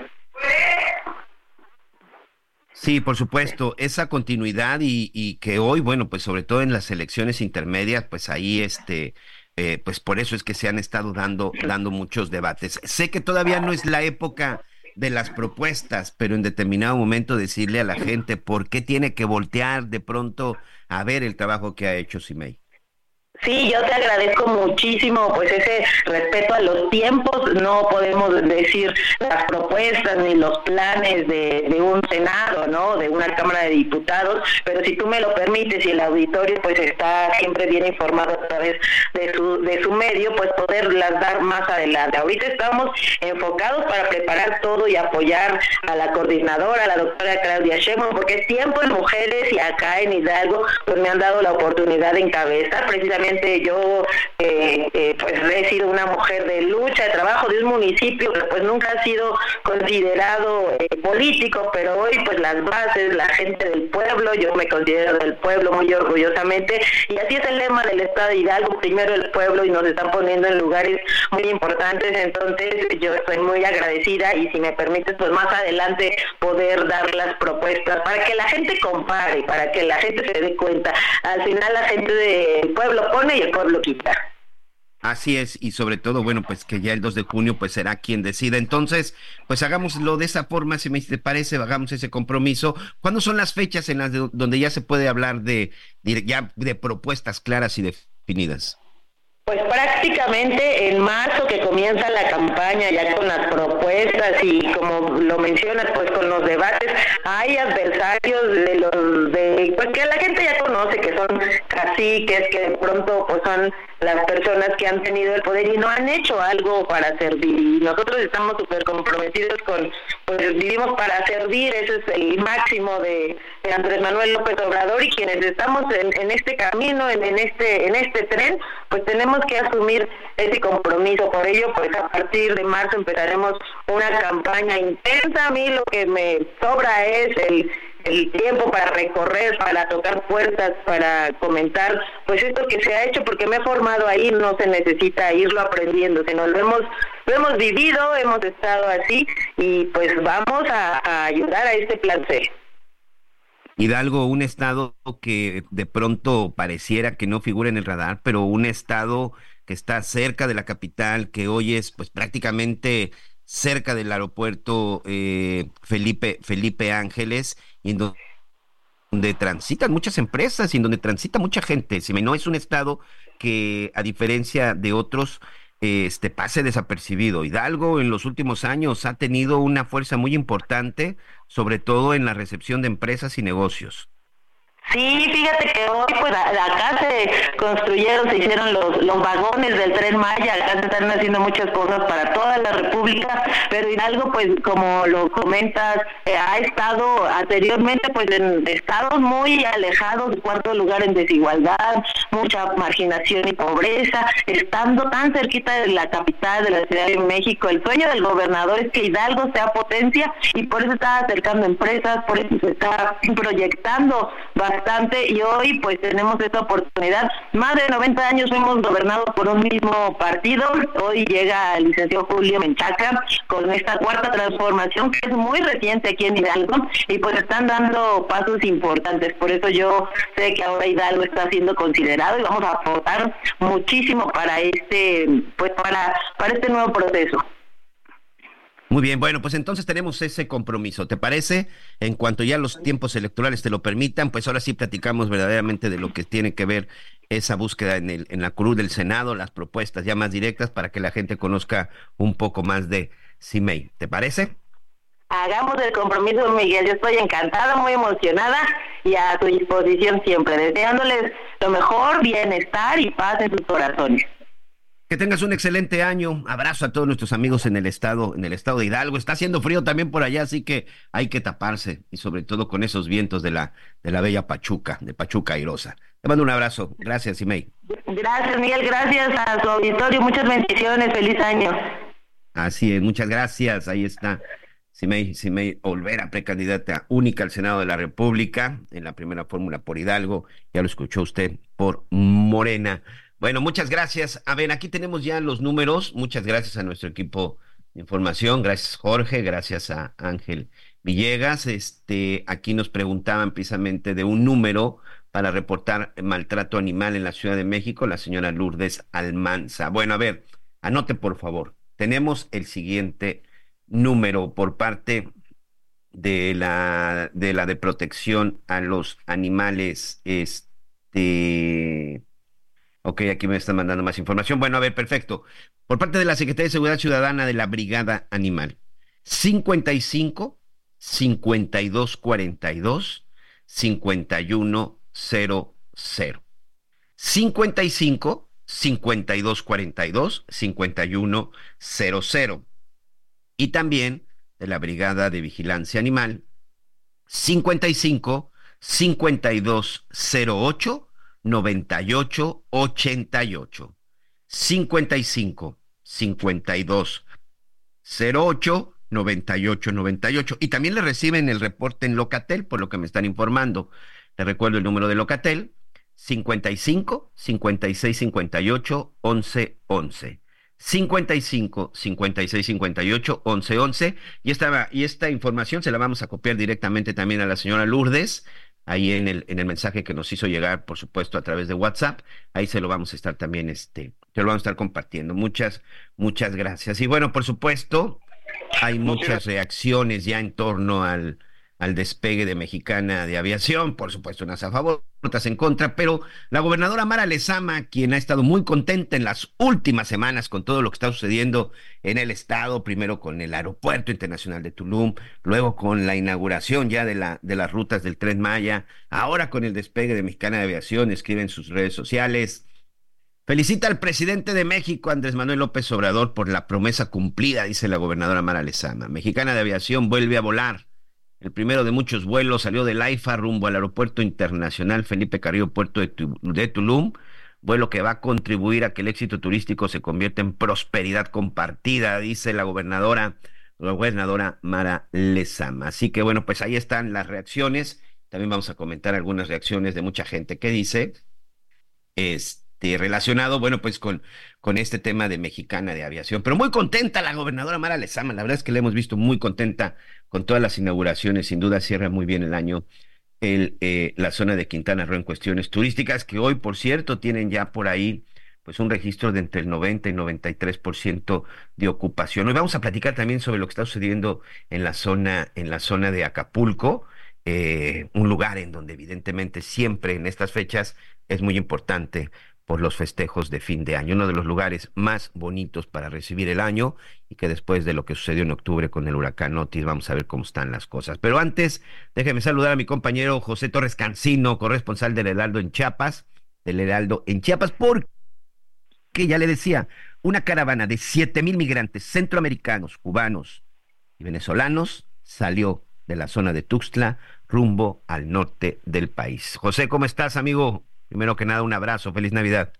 Sí, por supuesto, esa continuidad y, y, que hoy, bueno, pues sobre todo en las elecciones intermedias, pues ahí este, eh, pues por eso es que se han estado dando, dando muchos debates. Sé que todavía no es la época de las propuestas, pero en determinado momento decirle a la gente por qué tiene que voltear de pronto a ver el trabajo que ha hecho Simei. Sí, yo te agradezco muchísimo pues ese respeto a los tiempos. No podemos decir las propuestas ni los planes de, un Senado, ¿no? De una Cámara de Diputados, pero si tú me lo permites y el auditorio pues está siempre bien informado a través de su, de su medio, pues poderlas dar más adelante. Ahorita estamos enfocados para preparar todo y apoyar a la coordinadora, a la doctora Claudia Sheinbaum, porque es tiempo en mujeres y acá en Hidalgo pues me han dado la oportunidad de encabezar precisamente yo eh, eh, pues he sido una mujer de lucha, de trabajo de un municipio que pues nunca ha sido considerado eh, político, pero hoy pues las bases, la gente del pueblo, yo me considero del pueblo muy orgullosamente y así es el lema del Estado de Hidalgo, primero el pueblo y nos están poniendo en lugares muy importantes, entonces yo estoy muy agradecida y si me permites pues más adelante poder dar las propuestas para que la gente compare, para que la gente se dé cuenta. Al final la gente del pueblo y el pueblo quita. Así es, y sobre todo, bueno, pues que ya el 2 de junio pues será quien decida. Entonces, pues hagámoslo de esa forma, si me parece, hagamos ese compromiso. ¿Cuándo son las fechas en las donde ya se puede hablar de, ya de propuestas claras y definidas? Pues prácticamente en marzo que comienza la campaña ya con las propuestas y como lo mencionas pues con los debates hay adversarios de los de pues que la gente ya conoce que son caciques que de pronto pues son las personas que han tenido el poder y no han hecho algo para servir y nosotros estamos súper comprometidos con pues vivimos para servir ese es el máximo de, Andrés Manuel López Obrador y quienes estamos en, en este camino en, en este en este tren pues tenemos que asumir ese compromiso. Por ello, pues a partir de marzo empezaremos una campaña intensa. A mí lo que me sobra es el, el tiempo para recorrer, para tocar puertas, para comentar, pues esto que se ha hecho, porque me he formado ahí, no se necesita irlo aprendiendo, sino lo hemos, lo hemos vivido, hemos estado así y pues vamos a, ayudar a este plan C. Hidalgo, un estado que de pronto pareciera que no figura en el radar, pero un estado que está cerca de la capital, que hoy es pues prácticamente cerca del aeropuerto eh, Felipe, Felipe Ángeles, y en donde, transitan muchas empresas y en donde transita mucha gente. Si no es un estado que, a diferencia de otros, este pase desapercibido. Hidalgo en los últimos años ha tenido una fuerza muy importante, sobre todo en la recepción de empresas y negocios. Sí, fíjate que hoy pues construyeron, se hicieron los, los vagones del tren Maya, acá se están haciendo muchas cosas para toda la República, pero Hidalgo pues como lo comentas, eh, ha estado anteriormente pues en estados muy alejados, cuarto lugar en desigualdad, mucha marginación y pobreza, estando tan cerquita de la capital de la Ciudad de México, el sueño del gobernador es que Hidalgo sea potencia y por eso está acercando empresas, por eso se está proyectando bastante y hoy pues tenemos esta oportunidad. Más de 90 años hemos gobernado por un mismo partido. Hoy llega el licenciado Julio Menchaca con esta cuarta transformación que es muy reciente aquí en Hidalgo y pues están dando pasos importantes. Por eso yo sé que ahora Hidalgo está siendo considerado y vamos a aportar muchísimo para este pues para para este nuevo proceso. Muy bien, bueno, pues entonces tenemos ese compromiso. ¿Te parece? En cuanto ya los tiempos electorales te lo permitan, pues ahora sí platicamos verdaderamente de lo que tiene que ver esa búsqueda en, el, en la cruz del Senado, las propuestas ya más directas para que la gente conozca un poco más de CIMEI. ¿Te parece? Hagamos el compromiso, Miguel. Yo estoy encantada, muy emocionada y a tu disposición siempre, deseándoles lo mejor, bienestar y paz en sus corazones. Que tengas un excelente año. Abrazo a todos nuestros amigos en el estado, en el estado de Hidalgo. Está haciendo frío también por allá, así que hay que taparse y sobre todo con esos vientos de la de la bella Pachuca, de Pachuca airosa. Te mando un abrazo. Gracias, Imei. Gracias, Miguel. Gracias a su auditorio. Muchas bendiciones. Feliz año. Así es. Muchas gracias. Ahí está. Simei, Simei Olvera, precandidata única al Senado de la República en la primera fórmula por Hidalgo. Ya lo escuchó usted por Morena. Bueno, muchas gracias. A ver, aquí tenemos ya los números. Muchas gracias a nuestro equipo de información. Gracias, Jorge. Gracias a Ángel Villegas. Este, aquí nos preguntaban precisamente de un número para reportar maltrato animal en la Ciudad de México, la señora Lourdes Almanza. Bueno, a ver, anote por favor. Tenemos el siguiente número por parte de la de la de protección a los animales este Ok, aquí me están mandando más información. Bueno, a ver, perfecto. Por parte de la Secretaría de Seguridad Ciudadana de la Brigada Animal. 55 52 42 51 00. 55 52 42 51 00. Y también de la Brigada de Vigilancia Animal. 55 52 08 98 88 55 52 08 98 98 y también le reciben el reporte en Locatel por lo que me están informando. Le recuerdo el número de Locatel 55 56 58 11 11. 55 56 58 11 11 y esta, y esta información se la vamos a copiar directamente también a la señora Lourdes ahí en el, en el mensaje que nos hizo llegar, por supuesto, a través de WhatsApp. Ahí se lo vamos a estar también, este, se lo vamos a estar compartiendo. Muchas, muchas gracias. Y bueno, por supuesto, hay muchas reacciones ya en torno al, al despegue de Mexicana de Aviación, por supuesto unas a favor, en contra, pero la gobernadora Mara Lezama, quien ha estado muy contenta en las últimas semanas con todo lo que está sucediendo en el estado, primero con el Aeropuerto Internacional de Tulum, luego con la inauguración ya de, la, de las rutas del Tren Maya, ahora con el despegue de Mexicana de Aviación, escribe en sus redes sociales. Felicita al presidente de México, Andrés Manuel López Obrador, por la promesa cumplida, dice la gobernadora Mara Lezama. Mexicana de Aviación vuelve a volar el primero de muchos vuelos salió del AIFA rumbo al Aeropuerto Internacional Felipe Carrillo Puerto de, Tulum, vuelo que va a contribuir a que el éxito turístico se convierta en prosperidad compartida, dice la gobernadora, la gobernadora Mara Lezama. Así que bueno, pues ahí están las reacciones. También vamos a comentar algunas reacciones de mucha gente que dice, este, relacionado, bueno, pues con, con este tema de mexicana de aviación. Pero muy contenta la gobernadora Mara Lezama, la verdad es que la hemos visto muy contenta con todas las inauguraciones, sin duda cierra muy bien el año el, eh, la zona de Quintana Roo en cuestiones turísticas, que hoy, por cierto, tienen ya por ahí pues un registro de entre el 90 y 93% de ocupación. Hoy vamos a platicar también sobre lo que está sucediendo en la zona, en la zona de Acapulco, eh, un lugar en donde evidentemente siempre en estas fechas es muy importante por los festejos de fin de año, uno de los lugares más bonitos para recibir el año y que después de lo que sucedió en octubre con el huracán Otis, vamos a ver cómo están las cosas. Pero antes, déjeme saludar a mi compañero José Torres Cancino, corresponsal del Heraldo en Chiapas, del Heraldo en Chiapas, porque ya le decía, una caravana de siete mil migrantes centroamericanos, cubanos y venezolanos salió de la zona de Tuxtla rumbo al norte del país. José, ¿cómo estás, amigo? Primero que nada, un abrazo, feliz Navidad.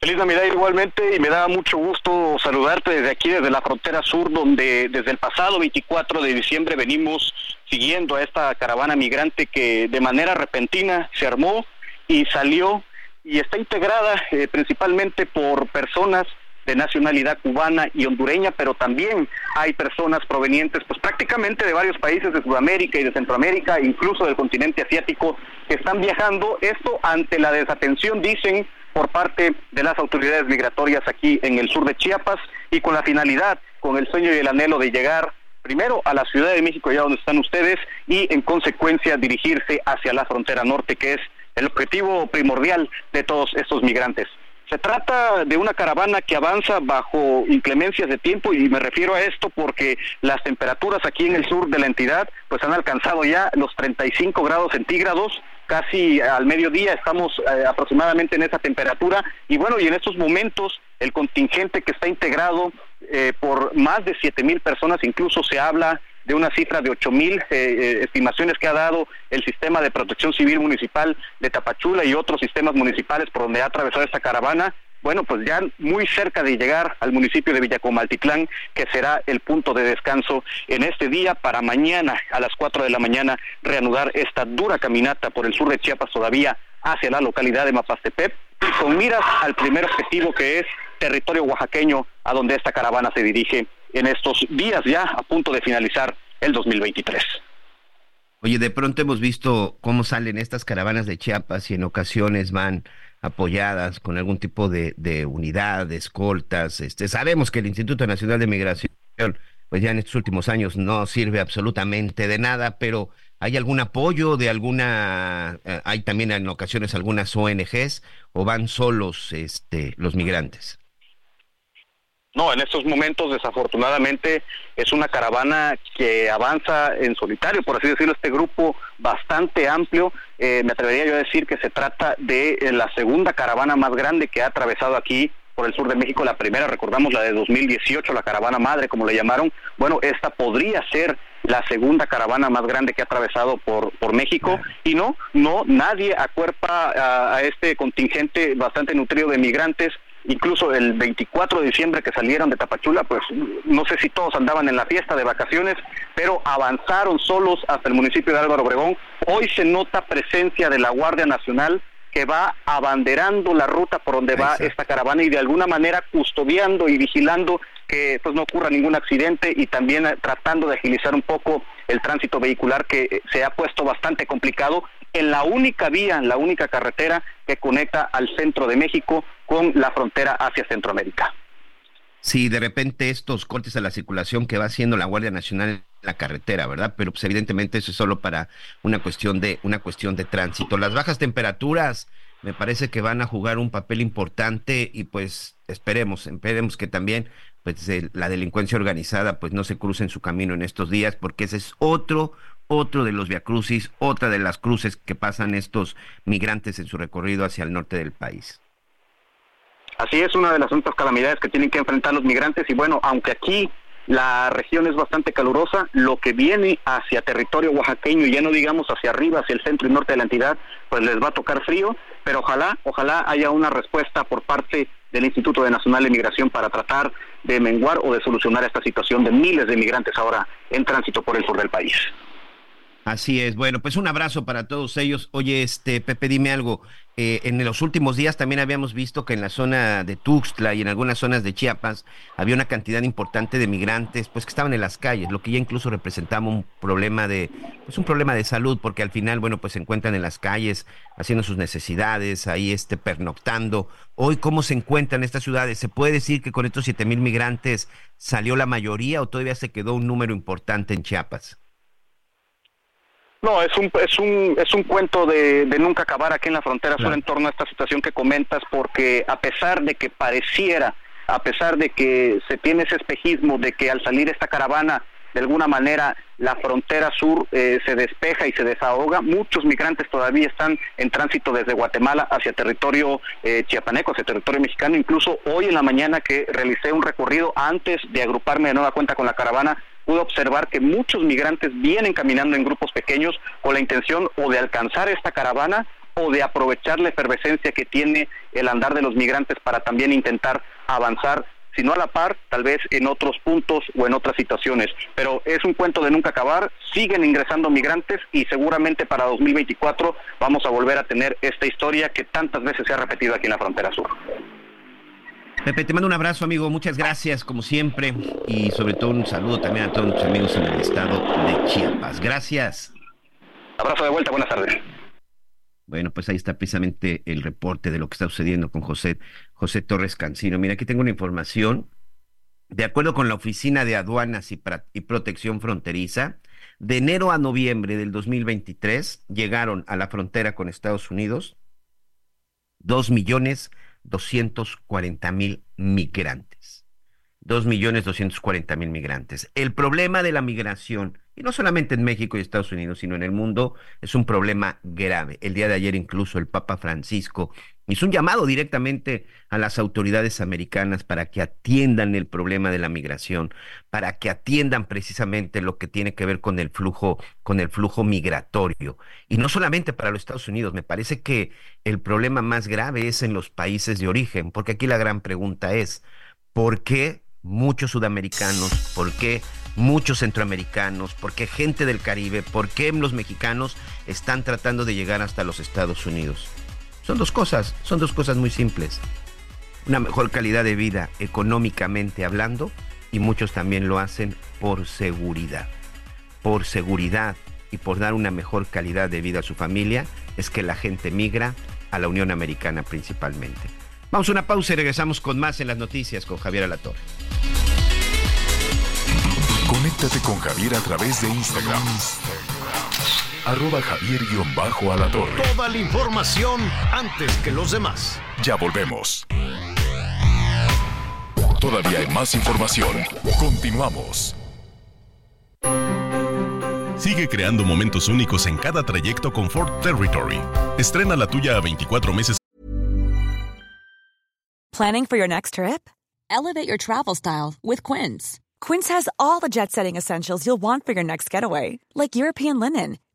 Feliz Navidad igualmente y me da mucho gusto saludarte desde aquí, desde la frontera sur, donde desde el pasado 24 de diciembre venimos siguiendo a esta caravana migrante que de manera repentina se armó y salió y está integrada eh, principalmente por personas de nacionalidad cubana y hondureña, pero también hay personas provenientes pues prácticamente de varios países de Sudamérica y de Centroamérica, incluso del continente asiático, que están viajando, esto ante la desatención, dicen, por parte de las autoridades migratorias aquí en el sur de Chiapas y con la finalidad, con el sueño y el anhelo de llegar primero a la Ciudad de México, allá donde están ustedes, y en consecuencia dirigirse hacia la frontera norte, que es el objetivo primordial de todos estos migrantes. Se trata de una caravana que avanza bajo inclemencias de tiempo y me refiero a esto porque las temperaturas aquí en el sur de la entidad pues han alcanzado ya los 35 grados centígrados, casi al mediodía estamos eh, aproximadamente en esa temperatura. Y bueno, y en estos momentos el contingente que está integrado eh, por más de 7 mil personas, incluso se habla de una cifra de ocho mil eh, eh, estimaciones que ha dado el sistema de protección civil municipal de Tapachula y otros sistemas municipales por donde ha atravesado esta caravana. Bueno, pues ya muy cerca de llegar al municipio de Villacomaltitlán, que será el punto de descanso en este día para mañana a las 4 de la mañana reanudar esta dura caminata por el sur de Chiapas todavía hacia la localidad de Mapastepec y con miras al primer objetivo que es territorio oaxaqueño a donde esta caravana se dirige en estos días ya a punto de finalizar el 2023. Oye, de pronto hemos visto cómo salen estas caravanas de Chiapas y en ocasiones van apoyadas con algún tipo de, de unidad, escoltas. Este, sabemos que el Instituto Nacional de Migración, pues ya en estos últimos años no sirve absolutamente de nada, pero ¿hay algún apoyo de alguna, eh, hay también en ocasiones algunas ONGs o van solos este, los migrantes? No, en estos momentos desafortunadamente es una caravana que avanza en solitario, por así decirlo, este grupo bastante amplio. Eh, me atrevería yo a decir que se trata de eh, la segunda caravana más grande que ha atravesado aquí por el sur de México. La primera, recordamos la de 2018, la caravana madre, como le llamaron. Bueno, esta podría ser la segunda caravana más grande que ha atravesado por, por México y no, no, nadie acuerpa a, a este contingente bastante nutrido de migrantes incluso el 24 de diciembre que salieron de Tapachula, pues no sé si todos andaban en la fiesta de vacaciones, pero avanzaron solos hasta el municipio de Álvaro Obregón. Hoy se nota presencia de la Guardia Nacional que va abanderando la ruta por donde va esta caravana y de alguna manera custodiando y vigilando que pues no ocurra ningún accidente y también tratando de agilizar un poco el tránsito vehicular que se ha puesto bastante complicado en la única vía, en la única carretera que conecta al centro de México con la frontera hacia Centroamérica. Sí, de repente estos cortes a la circulación que va haciendo la Guardia Nacional en la carretera, ¿verdad? Pero pues evidentemente eso es solo para una cuestión de una cuestión de tránsito. Las bajas temperaturas me parece que van a jugar un papel importante y pues esperemos, esperemos que también pues la delincuencia organizada pues no se cruce en su camino en estos días porque ese es otro otro de los viacrucis, otra de las cruces que pasan estos migrantes en su recorrido hacia el norte del país. Así es, una de las otras calamidades que tienen que enfrentar los migrantes y bueno, aunque aquí la región es bastante calurosa, lo que viene hacia territorio oaxaqueño y ya no digamos hacia arriba, hacia el centro y norte de la entidad, pues les va a tocar frío, pero ojalá, ojalá haya una respuesta por parte del Instituto de Nacional de Migración para tratar de menguar o de solucionar esta situación de miles de migrantes ahora en tránsito por el sur del país. Así es. Bueno, pues un abrazo para todos ellos. Oye, este Pepe, dime algo. Eh, en los últimos días también habíamos visto que en la zona de Tuxtla y en algunas zonas de Chiapas había una cantidad importante de migrantes, pues que estaban en las calles, lo que ya incluso representaba un problema de, pues un problema de salud, porque al final, bueno, pues se encuentran en las calles haciendo sus necesidades, ahí este pernoctando. Hoy, ¿cómo se encuentran estas ciudades? ¿Se puede decir que con estos siete mil migrantes salió la mayoría o todavía se quedó un número importante en Chiapas? No, es un, es un, es un cuento de, nunca acabar aquí en la frontera sur en torno a esta situación que comentas, porque a pesar de que pareciera, a pesar de que se tiene ese espejismo de que al salir esta caravana, de alguna manera la frontera sur eh, se despeja y se desahoga, muchos migrantes todavía están en tránsito desde Guatemala hacia territorio eh, chiapaneco, hacia territorio mexicano. Incluso hoy en la mañana que realicé un recorrido antes de agruparme de nueva cuenta con la caravana, pude observar que muchos migrantes vienen caminando en grupos pequeños con la intención o de alcanzar esta caravana o de aprovechar la efervescencia que tiene el andar de los migrantes para también intentar avanzar, si no a la par, tal vez en otros puntos o en otras situaciones. Pero es un cuento de nunca acabar, siguen ingresando migrantes y seguramente para 2024 vamos a volver a tener esta historia que tantas veces se ha repetido aquí en la frontera sur. Pepe, te mando un abrazo, amigo. Muchas gracias, como siempre. Y sobre todo un saludo también a todos nuestros amigos en el estado de Chiapas. Gracias. Abrazo de vuelta, buenas tardes. Bueno, pues ahí está precisamente el reporte de lo que está sucediendo con José, José Torres Cancino. Mira, aquí tengo una información. De acuerdo con la Oficina de Aduanas y, y Protección Fronteriza, de enero a noviembre del 2023 llegaron a la frontera con Estados Unidos dos millones 240 mil migrantes. 2 millones 240 mil migrantes. El problema de la migración, y no solamente en México y Estados Unidos, sino en el mundo, es un problema grave. El día de ayer incluso el Papa Francisco hizo un llamado directamente a las autoridades americanas para que atiendan el problema de la migración, para que atiendan precisamente lo que tiene que ver con el flujo, con el flujo migratorio. Y no solamente para los Estados Unidos, me parece que el problema más grave es en los países de origen, porque aquí la gran pregunta es, ¿por qué muchos sudamericanos, por qué muchos centroamericanos, por qué gente del Caribe, por qué los mexicanos están tratando de llegar hasta los Estados Unidos. Son dos cosas, son dos cosas muy simples. Una mejor calidad de vida económicamente hablando y muchos también lo hacen por seguridad. Por seguridad y por dar una mejor calidad de vida a su familia es que la gente migra a la Unión Americana principalmente. Vamos a una pausa y regresamos con más en las noticias con Javier Alatorre. Conéctate con Javier a través de Instagram. Arroba javier torre. Toda la información antes que los demás. Ya volvemos. Todavía hay más información. Continuamos. Sigue creando momentos únicos en cada trayecto con Ford Territory. Estrena la tuya a 24 meses. Planning for your next trip? Elevate your travel style with Quince. Quince has all the jet setting essentials you'll want for your next getaway, like European linen,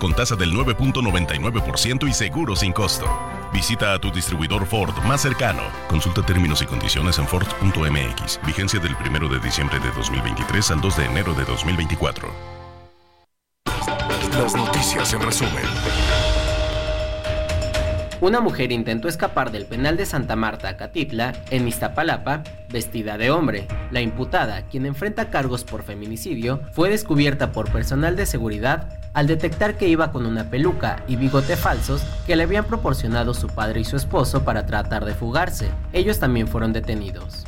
Con tasa del 9.99% y seguro sin costo. Visita a tu distribuidor Ford más cercano. Consulta términos y condiciones en Ford.mx. Vigencia del 1 de diciembre de 2023 al 2 de enero de 2024. Las noticias en resumen. Una mujer intentó escapar del penal de Santa Marta, Catitla, en Iztapalapa, vestida de hombre. La imputada, quien enfrenta cargos por feminicidio, fue descubierta por personal de seguridad al detectar que iba con una peluca y bigote falsos que le habían proporcionado su padre y su esposo para tratar de fugarse. Ellos también fueron detenidos.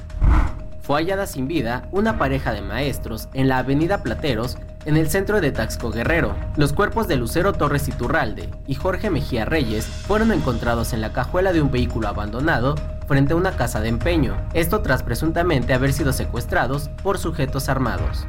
Fue hallada sin vida una pareja de maestros en la avenida Plateros en el centro de Taxco Guerrero. Los cuerpos de Lucero Torres Iturralde y Jorge Mejía Reyes fueron encontrados en la cajuela de un vehículo abandonado frente a una casa de empeño, esto tras presuntamente haber sido secuestrados por sujetos armados.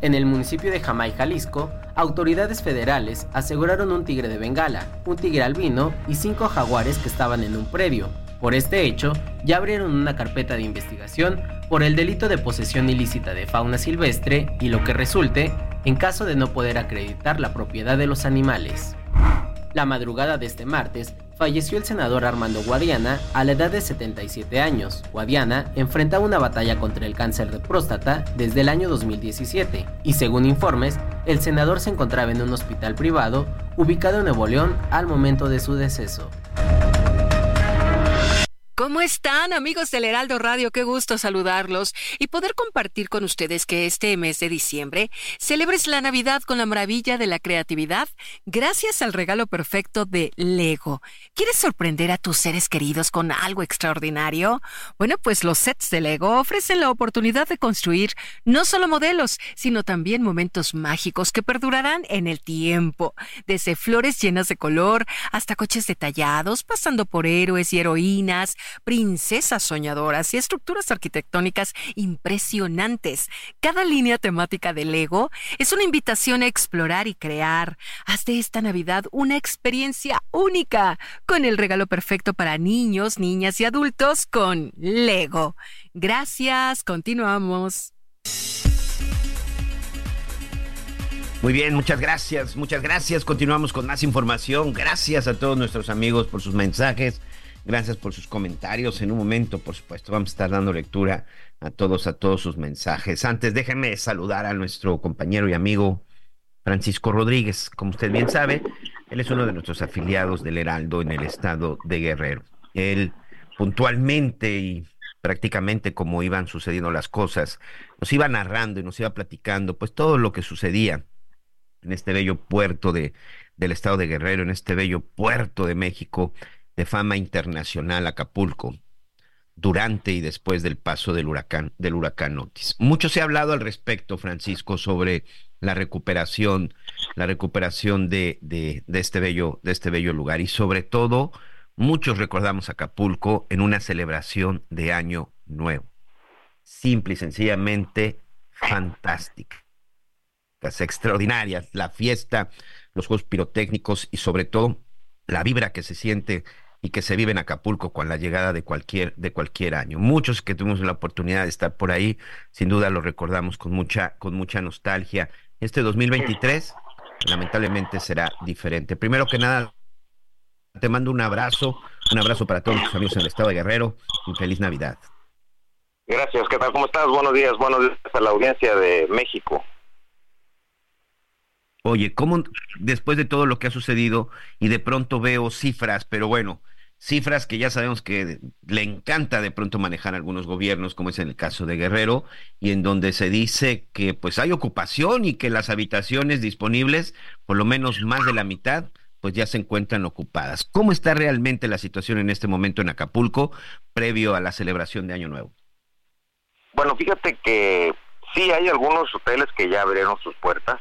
En el municipio de Jamay, Jalisco, autoridades federales aseguraron un tigre de Bengala, un tigre albino y cinco jaguares que estaban en un predio. Por este hecho, ya abrieron una carpeta de investigación por el delito de posesión ilícita de fauna silvestre y lo que resulte en caso de no poder acreditar la propiedad de los animales. La madrugada de este martes, falleció el senador Armando Guadiana a la edad de 77 años. Guadiana enfrentaba una batalla contra el cáncer de próstata desde el año 2017 y según informes, el senador se encontraba en un hospital privado ubicado en Nuevo León al momento de su deceso. ¿Cómo están amigos del Heraldo Radio? Qué gusto saludarlos y poder compartir con ustedes que este mes de diciembre celebres la Navidad con la maravilla de la creatividad gracias al regalo perfecto de Lego. ¿Quieres sorprender a tus seres queridos con algo extraordinario? Bueno, pues los sets de Lego ofrecen la oportunidad de construir no solo modelos, sino también momentos mágicos que perdurarán en el tiempo, desde flores llenas de color hasta coches detallados, pasando por héroes y heroínas, princesas soñadoras y estructuras arquitectónicas impresionantes. Cada línea temática de Lego es una invitación a explorar y crear. Haz de esta Navidad una experiencia única con el regalo perfecto para niños, niñas y adultos con Lego. Gracias, continuamos. Muy bien, muchas gracias, muchas gracias. Continuamos con más información. Gracias a todos nuestros amigos por sus mensajes. Gracias por sus comentarios. En un momento, por supuesto, vamos a estar dando lectura a todos, a todos sus mensajes. Antes, déjenme saludar a nuestro compañero y amigo Francisco Rodríguez. Como usted bien sabe, él es uno de nuestros afiliados del Heraldo en el estado de Guerrero. Él puntualmente y prácticamente como iban sucediendo las cosas, nos iba narrando y nos iba platicando, pues todo lo que sucedía en este bello puerto de, del estado de Guerrero, en este bello puerto de México, de fama internacional Acapulco durante y después del paso del huracán del huracán Otis. Mucho se ha hablado al respecto, Francisco, sobre la recuperación, la recuperación de, de, este bello, de este bello lugar y sobre todo muchos recordamos Acapulco en una celebración de año nuevo. Simple y sencillamente fantástica. Las extraordinarias, la fiesta, los juegos pirotécnicos y sobre todo la vibra que se siente y que se vive en Acapulco con la llegada de cualquier, de cualquier año. Muchos que tuvimos la oportunidad de estar por ahí, sin duda lo recordamos con mucha, con mucha nostalgia. Este 2023 lamentablemente será diferente. Primero que nada, te mando un abrazo, un abrazo para todos tus amigos en el estado de Guerrero y feliz Navidad. Gracias, ¿qué tal? ¿Cómo estás? Buenos días, buenos días a la audiencia de México. Oye, ¿cómo después de todo lo que ha sucedido y de pronto veo cifras, pero bueno, cifras que ya sabemos que le encanta de pronto manejar algunos gobiernos, como es en el caso de Guerrero, y en donde se dice que pues hay ocupación y que las habitaciones disponibles, por lo menos más de la mitad, pues ya se encuentran ocupadas. ¿Cómo está realmente la situación en este momento en Acapulco previo a la celebración de Año Nuevo? Bueno, fíjate que sí hay algunos hoteles que ya abrieron sus puertas.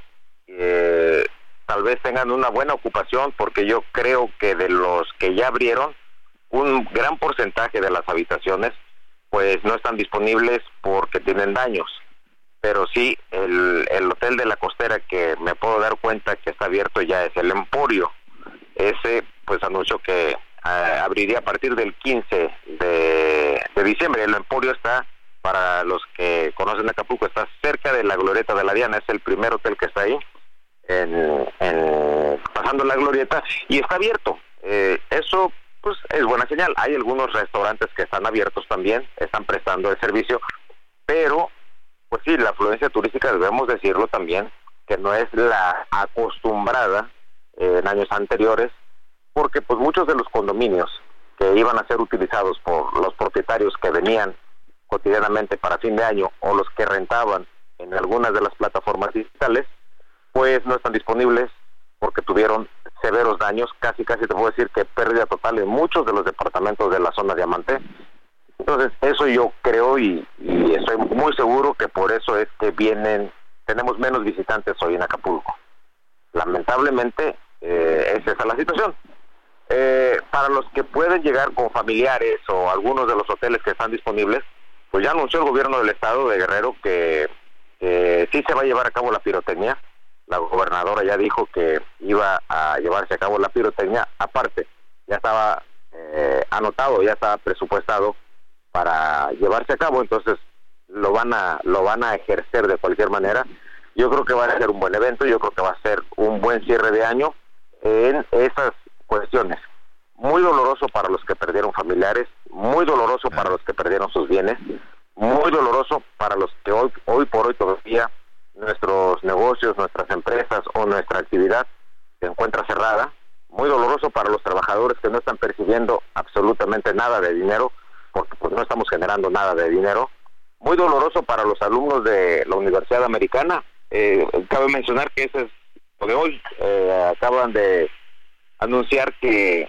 Eh, tal vez tengan una buena ocupación porque yo creo que de los que ya abrieron, un gran porcentaje de las habitaciones pues no están disponibles porque tienen daños. Pero sí, el, el hotel de la costera que me puedo dar cuenta que está abierto ya es el Emporio. Ese pues anunció que ah, abriría a partir del 15 de, de diciembre. El Emporio está, para los que conocen Acapulco, está cerca de la Glorieta de la Diana, es el primer hotel que está ahí, en, en pasando la Glorieta, y está abierto. Eh, eso pues es buena señal. Hay algunos restaurantes que están abiertos también, están prestando el servicio, pero pues sí, la afluencia turística debemos decirlo también, que no es la acostumbrada en años anteriores, porque pues muchos de los condominios que iban a ser utilizados por los propietarios que venían cotidianamente para fin de año o los que rentaban en algunas de las plataformas digitales, pues no están disponibles porque tuvieron severos daños, casi casi te puedo decir que pérdida total en muchos de los departamentos de la zona diamante. Entonces, eso yo creo y, estoy muy seguro que por eso es que vienen, tenemos menos visitantes hoy en Acapulco. Lamentablemente, eh, es esa la situación. Eh, para los que pueden llegar con familiares o algunos de los hoteles que están disponibles, pues ya anunció el gobierno del estado de Guerrero que, que sí se va a llevar a cabo la pirotecnia la gobernadora ya dijo que iba a llevarse a cabo la pirotecnia, aparte, ya estaba eh, anotado, ya estaba presupuestado para llevarse a cabo, entonces lo van a lo van a ejercer de cualquier manera. Yo creo que va a ser un buen evento, yo creo que va a ser un buen cierre de año en esas cuestiones. Muy doloroso para los que perdieron familiares, muy doloroso para los que perdieron sus bienes, muy doloroso para los que hoy hoy por hoy todavía nuestros negocios, nuestras empresas o nuestra actividad se encuentra cerrada. Muy doloroso para los trabajadores que no están percibiendo absolutamente nada de dinero, porque pues no estamos generando nada de dinero. Muy doloroso para los alumnos de la Universidad Americana. Eh, cabe mencionar que ese es de hoy. Eh, acaban de anunciar que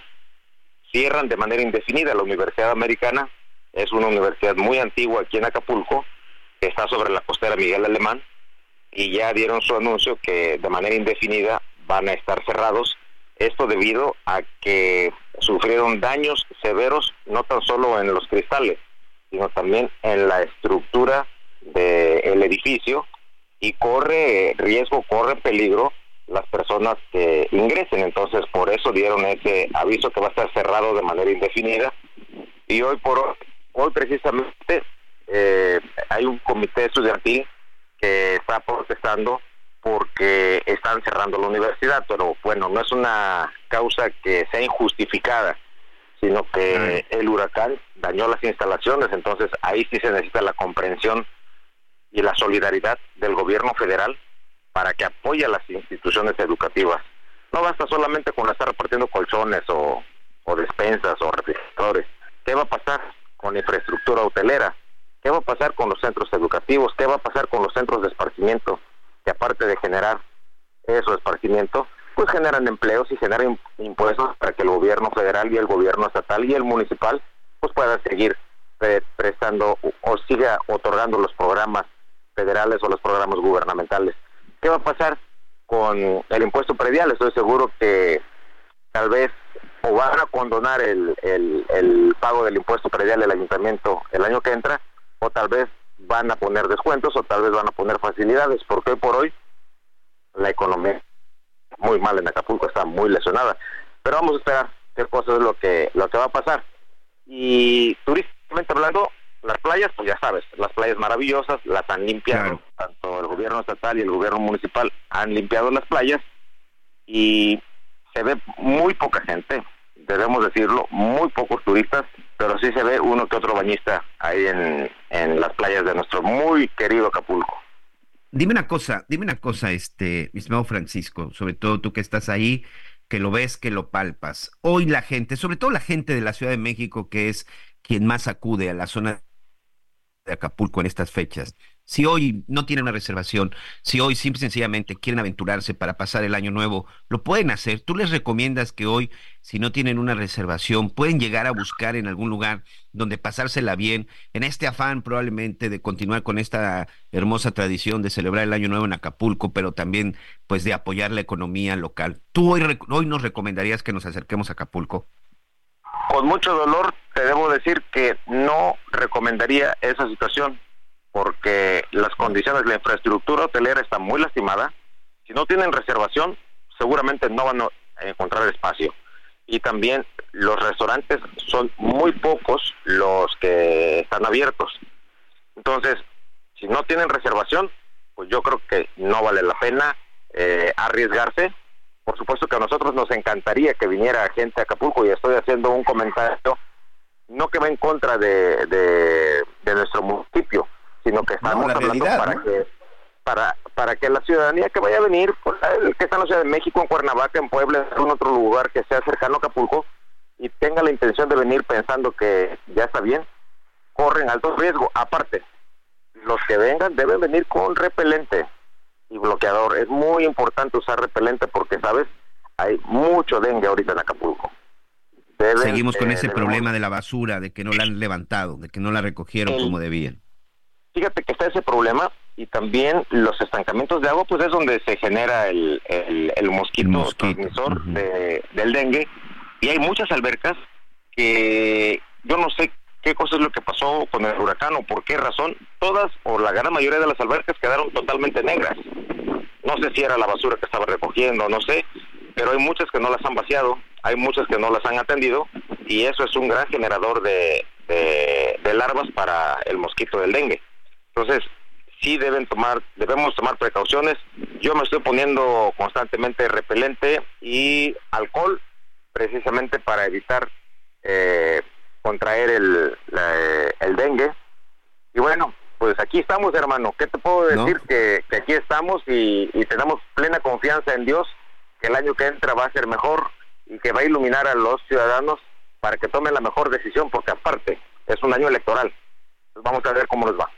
cierran de manera indefinida la Universidad Americana. Es una universidad muy antigua aquí en Acapulco, que está sobre la costera Miguel Alemán y ya dieron su anuncio que de manera indefinida van a estar cerrados. Esto debido a que sufrieron daños severos no tan solo en los cristales, sino también en la estructura del edificio y corre riesgo, corre peligro las personas que ingresen. Entonces, por eso dieron ese aviso que va a estar cerrado de manera indefinida. Y hoy por hoy, hoy precisamente eh, hay un comité estudiantil que está protestando porque están cerrando la universidad, pero bueno, no es una causa que sea injustificada, sino que el huracán dañó las instalaciones, entonces ahí sí se necesita la comprensión y la solidaridad del gobierno federal para que apoye a las instituciones educativas. No basta solamente con estar repartiendo colchones o, o despensas o refrigeradores. ¿Qué va a pasar con infraestructura hotelera? ¿Qué va a pasar con los centros educativos? ¿Qué va a pasar con los centros de esparcimiento? Que aparte de generar eso, esparcimiento, pues generan empleos y generan impuestos para que el gobierno federal y el gobierno estatal y el municipal pues puedan seguir prestando o siga otorgando los programas federales o los programas gubernamentales. ¿Qué va a pasar con el impuesto predial? Estoy seguro que tal vez o van a condonar el pago del impuesto predial del ayuntamiento el año que entra o tal vez van a poner descuentos o tal vez van a poner facilidades, porque hoy por hoy la economía muy mal en Acapulco, está muy lesionada. Pero vamos a esperar qué cosa es lo que, lo que va a pasar. Y turísticamente hablando, las playas, pues ya sabes, las playas maravillosas, las han limpiado, tanto el gobierno estatal y el gobierno municipal han limpiado las playas y se ve muy poca gente, debemos decirlo, muy pocos turistas, pero sí se ve uno que otro bañista ahí en, en las playas de nuestro muy querido Acapulco. Dime una cosa, dime una cosa, este, mi estimado Francisco, sobre todo tú que estás ahí, que lo ves, que lo palpas. Hoy la gente, sobre todo la gente de la Ciudad de México, que es quien más acude a la zona de Acapulco en estas fechas, si hoy no tienen una reservación, si hoy simple y sencillamente quieren aventurarse para pasar el año nuevo, lo pueden hacer. Tú les recomiendas que hoy, si no tienen una reservación, pueden llegar a buscar en algún lugar donde pasársela bien, en este afán probablemente de continuar con esta hermosa tradición de celebrar el año nuevo en Acapulco, pero también pues de apoyar la economía local. ¿Tú hoy, hoy nos recomendarías que nos acerquemos a Acapulco? Con mucho dolor te debo decir que no recomendaría esa situación porque las condiciones la infraestructura hotelera está muy lastimada. Si no tienen reservación, seguramente no van a encontrar espacio. Y también los restaurantes son muy pocos los que están abiertos. Entonces, si no tienen reservación, pues yo creo que no vale la pena eh, arriesgarse. Por supuesto que a nosotros nos encantaría que viniera gente a Acapulco y estoy haciendo un comentario, no que va en contra de nuestro municipio, sino que estamos hablando para que para para que la ciudadanía que vaya a venir, pues, el que está en la Ciudad de México, en Cuernavaca, en Puebla, en algún otro lugar que sea cercano a Acapulco y tenga la intención de venir pensando que ya está bien, corren alto riesgo. Aparte, los que vengan deben venir con repelente y bloqueador. Es muy importante usar repelente porque, ¿sabes? Hay mucho dengue ahorita en Acapulco. Seguimos con ese problema de la basura, de que no la han levantado, de que no la recogieron como debían fíjate que está ese problema y también los estancamientos de agua, pues es donde se genera el, el, mosquito, transmisor de, del dengue. Y hay muchas albercas que yo no sé qué cosa es lo que pasó con el huracán o por qué razón. Todas o la gran mayoría de las albercas quedaron totalmente negras. No sé si era la basura que estaba recogiendo, no sé, pero hay muchas que no las han vaciado, hay muchas que no las han atendido y eso es un gran generador de, de larvas para el mosquito del dengue. Entonces, sí deben tomar, debemos tomar precauciones. Yo me estoy poniendo constantemente repelente y alcohol, precisamente para evitar eh, contraer el, el dengue. Y bueno, pues aquí estamos, hermano. ¿Qué te puedo decir? Que, que, aquí estamos y, y tenemos plena confianza en Dios, que el año que entra va a ser mejor y que va a iluminar a los ciudadanos para que tomen la mejor decisión, porque aparte es un año electoral. Pues vamos a ver cómo nos va.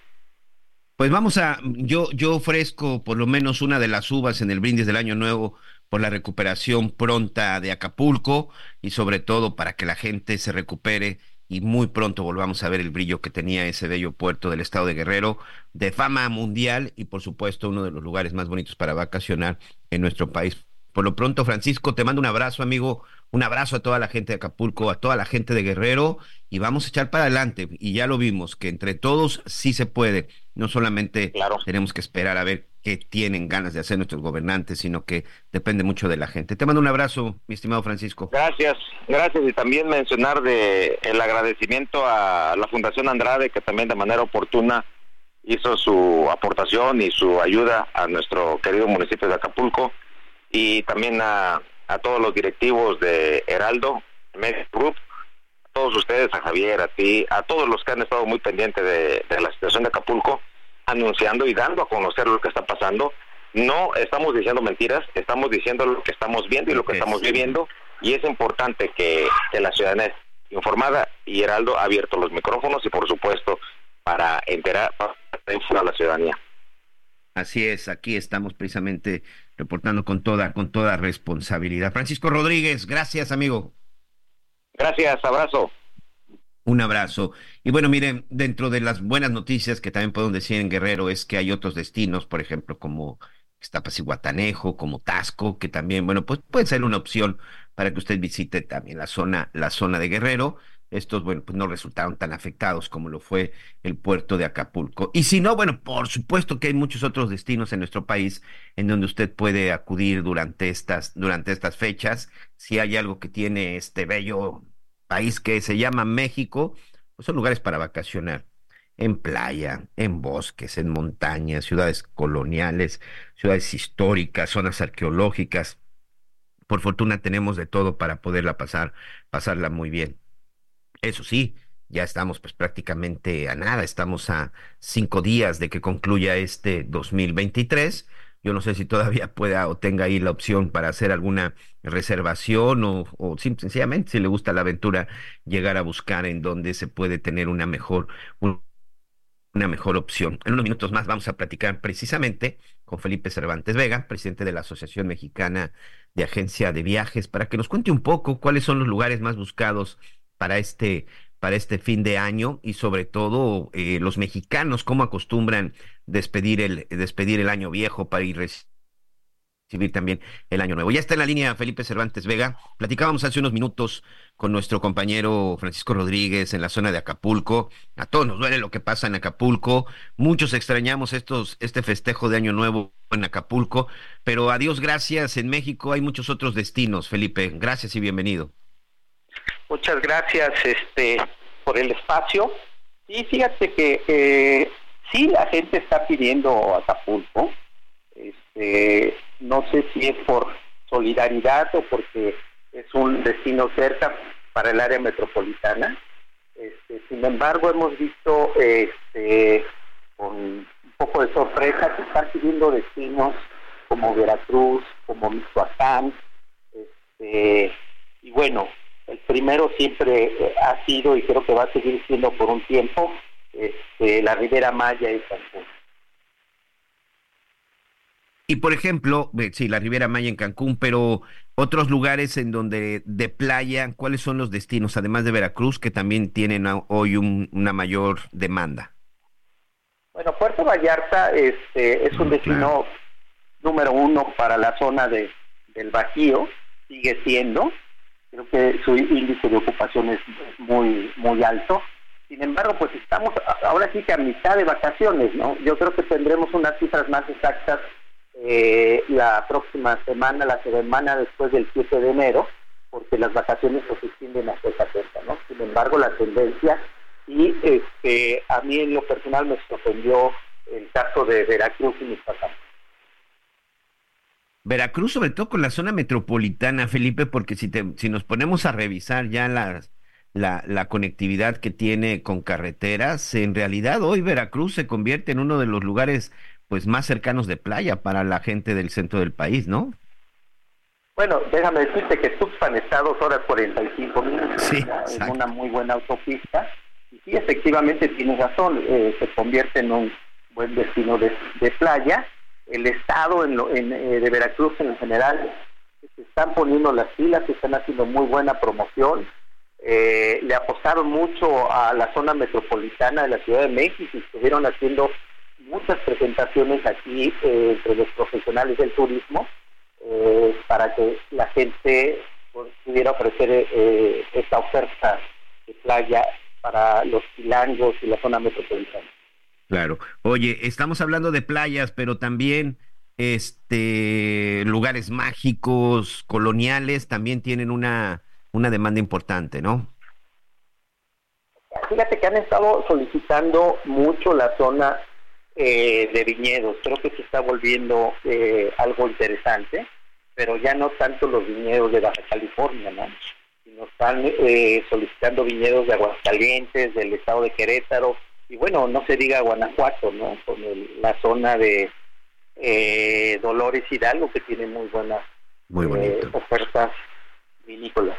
Pues vamos a, yo, yo ofrezco por lo menos una de las uvas en el brindis del año nuevo por la recuperación pronta de Acapulco y sobre todo para que la gente se recupere y muy pronto volvamos a ver el brillo que tenía ese bello puerto del estado de Guerrero, de fama mundial y por supuesto uno de los lugares más bonitos para vacacionar en nuestro país. Por lo pronto, Francisco, te mando un abrazo, amigo, un abrazo a toda la gente de Acapulco, a toda la gente de Guerrero y vamos a echar para adelante. Y ya lo vimos, que entre todos sí se puede. No solamente tenemos que esperar a ver qué tienen ganas de hacer nuestros gobernantes, sino que depende mucho de la gente. Te mando un abrazo, mi estimado Francisco. Gracias, gracias. Y también mencionar de el agradecimiento a la Fundación Andrade, que también de manera oportuna hizo su aportación y su ayuda a nuestro querido municipio de Acapulco y también a, a todos los directivos de Heraldo, Media Group, todos ustedes, a Javier, a ti, a todos los que han estado muy pendientes de, la situación de Acapulco, anunciando y dando a conocer lo que está pasando. No estamos diciendo mentiras, estamos diciendo lo que estamos viendo y lo que estamos viviendo, y es importante que, la ciudadanía esté informada y Heraldo ha abierto los micrófonos y por supuesto para enterar para a la ciudadanía. Así es, aquí estamos precisamente reportando con toda, con toda responsabilidad. Francisco Rodríguez, gracias amigo. Gracias, abrazo. Un abrazo. Y bueno, miren, dentro de las buenas noticias que también podemos decir en Guerrero es que hay otros destinos, por ejemplo, como Estapas y Guatanejo, como Tasco, que también, bueno, pues puede ser una opción para que usted visite también la zona, la zona de Guerrero. Estos, bueno, pues no resultaron tan afectados como lo fue el puerto de Acapulco. Y si no, bueno, por supuesto que hay muchos otros destinos en nuestro país en donde usted puede acudir durante estas, durante estas fechas si hay algo que tiene este bello país que se llama México, pues son lugares para vacacionar en playa, en bosques, en montañas, ciudades coloniales, ciudades históricas, zonas arqueológicas. Por fortuna tenemos de todo para poderla pasar, pasarla muy bien. Eso sí, ya estamos pues prácticamente a nada, estamos a cinco días de que concluya este 2023. Yo no sé si todavía pueda o tenga ahí la opción para hacer alguna reservación o, o sencillamente si le gusta la aventura llegar a buscar en donde se puede tener una mejor una mejor opción. En unos minutos más vamos a platicar precisamente con Felipe Cervantes Vega, presidente de la Asociación Mexicana de Agencia de Viajes, para que nos cuente un poco cuáles son los lugares más buscados para este para este fin de año y sobre todo eh, los mexicanos cómo acostumbran despedir el despedir el año viejo para ir recibir también el año nuevo. Ya está en la línea Felipe Cervantes Vega. Platicábamos hace unos minutos con nuestro compañero Francisco Rodríguez en la zona de Acapulco. A todos nos duele lo que pasa en Acapulco. Muchos extrañamos estos este festejo de año nuevo en Acapulco, pero a Dios gracias en México hay muchos otros destinos, Felipe. Gracias y bienvenido. Muchas gracias este, por el espacio. Y fíjate que eh, sí la gente está pidiendo Acapulco. Este, no sé si es por solidaridad o porque es un destino cerca para el área metropolitana. Este, sin embargo, hemos visto este, con un poco de sorpresa que están pidiendo destinos como Veracruz, como Michoacán, este, y bueno, el primero siempre eh, ha sido y creo que va a seguir siendo por un tiempo este, la Ribera Maya y Cancún. Y por ejemplo, eh, sí, la Ribera Maya en Cancún, pero otros lugares en donde de playa, ¿cuáles son los destinos, además de Veracruz, que también tienen hoy una mayor demanda? Bueno, Puerto Vallarta este, es un destino número uno para la zona de, del Bajío, sigue siendo creo que su índice de ocupación es muy muy alto. Sin embargo, pues estamos ahora sí que a mitad de vacaciones, ¿no? Yo creo que tendremos unas cifras más exactas eh, la próxima semana, la semana después del 7 de enero, porque las vacaciones se extienden hasta esa fecha, ¿no? Sin embargo, la tendencia, y este, a mí en lo personal me sorprendió el caso de Veracruz y Michoacán. Veracruz, sobre todo con la zona metropolitana, Felipe, porque si, te, si nos ponemos a revisar ya la, la conectividad que tiene con carreteras, en realidad hoy Veracruz se convierte en uno de los lugares pues más cercanos de playa para la gente del centro del país, ¿no? Bueno, déjame decirte que Tuxpan está a dos horas 45 minutos, sí, es una muy buena autopista, y sí, efectivamente tienes razón, eh, se convierte en un buen destino de, de playa, el Estado en eh, de Veracruz en general se están poniendo las pilas, se están haciendo muy buena promoción. Eh, le apostaron mucho a la zona metropolitana de la Ciudad de México y estuvieron haciendo muchas presentaciones aquí eh, entre los profesionales del turismo para que la gente pues, pudiera ofrecer esta oferta de playa para los pilangos y la zona metropolitana. Claro. Oye, estamos hablando de playas, pero también este lugares mágicos, coloniales, también tienen una, una demanda importante, ¿no? Fíjate que han estado solicitando mucho la zona eh, de viñedos. Creo que se está volviendo eh, algo interesante, pero ya no tanto los viñedos de Baja California, ¿no? Sino están eh, solicitando viñedos de Aguascalientes, del estado de Querétaro, y bueno, no se diga Guanajuato, ¿no? Con la zona de eh, Dolores Hidalgo, que tiene muy buenas muy eh, ofertas vinícolas.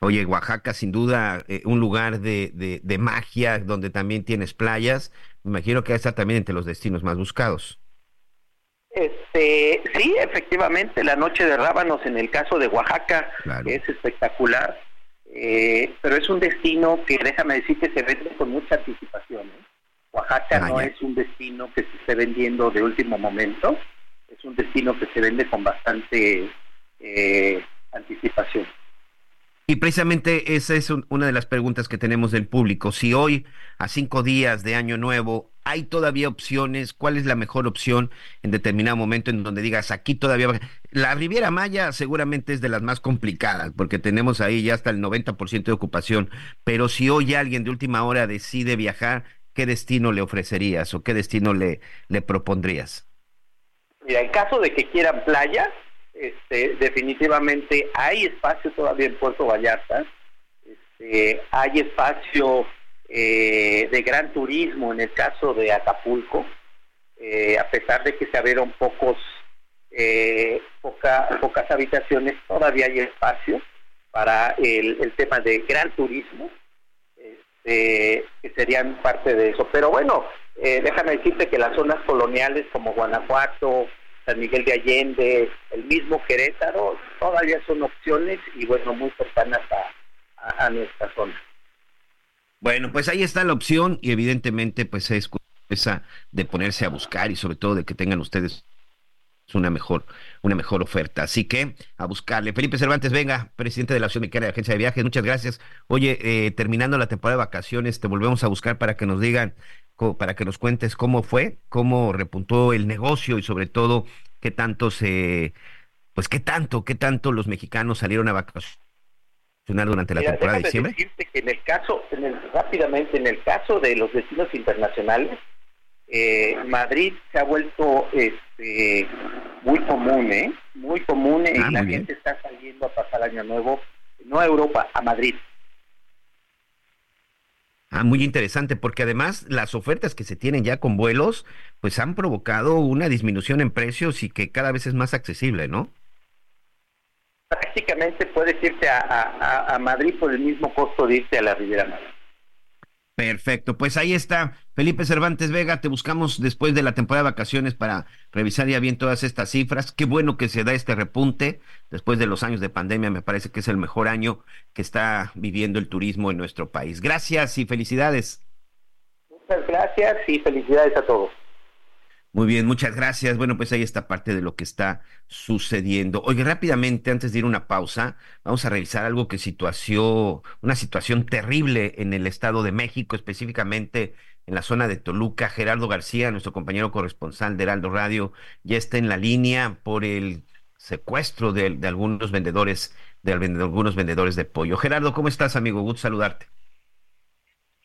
Oye, Oaxaca, sin duda, eh, un lugar de, de, magia donde también tienes playas. Me imagino que está también entre los destinos más buscados. Este, sí, efectivamente, la noche de rábanos en el caso de Oaxaca es espectacular. Eh, pero es un destino que déjame decir que se vende con mucha anticipación. ¿eh? Oaxaca ah, no es un destino que se esté vendiendo de último momento, es un destino que se vende con bastante eh, anticipación. Y precisamente esa es una de las preguntas que tenemos del público. Si hoy, a cinco días de Año Nuevo, hay todavía opciones, ¿cuál es la mejor opción en determinado momento en donde digas, aquí todavía... La Riviera Maya seguramente es de las más complicadas, porque tenemos ahí ya hasta el 90% de ocupación, pero si hoy alguien de última hora decide viajar, ¿qué destino le ofrecerías o qué destino le, le propondrías? Mira, en caso de que quieran playa, este, definitivamente hay espacio todavía en Puerto Vallarta. Este, hay espacio eh, de gran turismo en el caso de Acapulco, eh, a pesar de que se abrieron pocos, eh, pocas habitaciones, todavía hay espacio para el, tema de gran turismo, este, que serían parte de eso. Pero bueno, déjame decirte que las zonas coloniales como Guanajuato, San Miguel de Allende, el mismo Querétaro, todavía son opciones y bueno, muy cercanas a, nuestra zona. Bueno, pues ahí está la opción y evidentemente pues es esa de ponerse a buscar y sobre todo de que tengan ustedes una mejor, una mejor oferta. Así que a buscarle. Felipe Cervantes, venga, presidente de la Asociación Mexicana de Agencia de Viajes, muchas gracias. Oye, eh, terminando la temporada de vacaciones, te volvemos a buscar para que nos digan para que nos cuentes cómo fue, cómo repuntó el negocio y sobre todo qué tanto se, pues qué tanto, qué tanto los mexicanos salieron a durante la temporada de diciembre. Decirte que en el caso, en el, rápidamente, en el caso de los destinos internacionales, eh, Madrid se ha vuelto este, muy común, ¿eh? Muy común y ah, la gente está saliendo a pasar año nuevo, no a Europa, a Madrid. Ah, muy interesante, porque además las ofertas que se tienen ya con vuelos, pues han provocado una disminución en precios y que cada vez es más accesible, ¿no? Prácticamente puedes irte a, a, Madrid por el mismo costo de irte a la Riviera Maya. Perfecto, pues ahí está. Felipe Cervantes Vega, te buscamos después de la temporada de vacaciones para revisar ya bien todas estas cifras. Qué bueno que se da este repunte después de los años de pandemia. Me parece que es el mejor año que está viviendo el turismo en nuestro país. Gracias y felicidades. Muchas gracias y felicidades a todos. Muy bien, muchas gracias. Bueno, pues ahí está parte de lo que está sucediendo. Oye, rápidamente, antes de ir a una pausa, vamos a revisar algo que situació, una situación terrible en el Estado de México, específicamente en la zona de Toluca. Gerardo García, nuestro compañero corresponsal de Heraldo Radio, ya está en la línea por el secuestro de, de algunos vendedores, de algunos vendedores de pollo. Gerardo, ¿cómo estás, amigo? Gusto saludarte.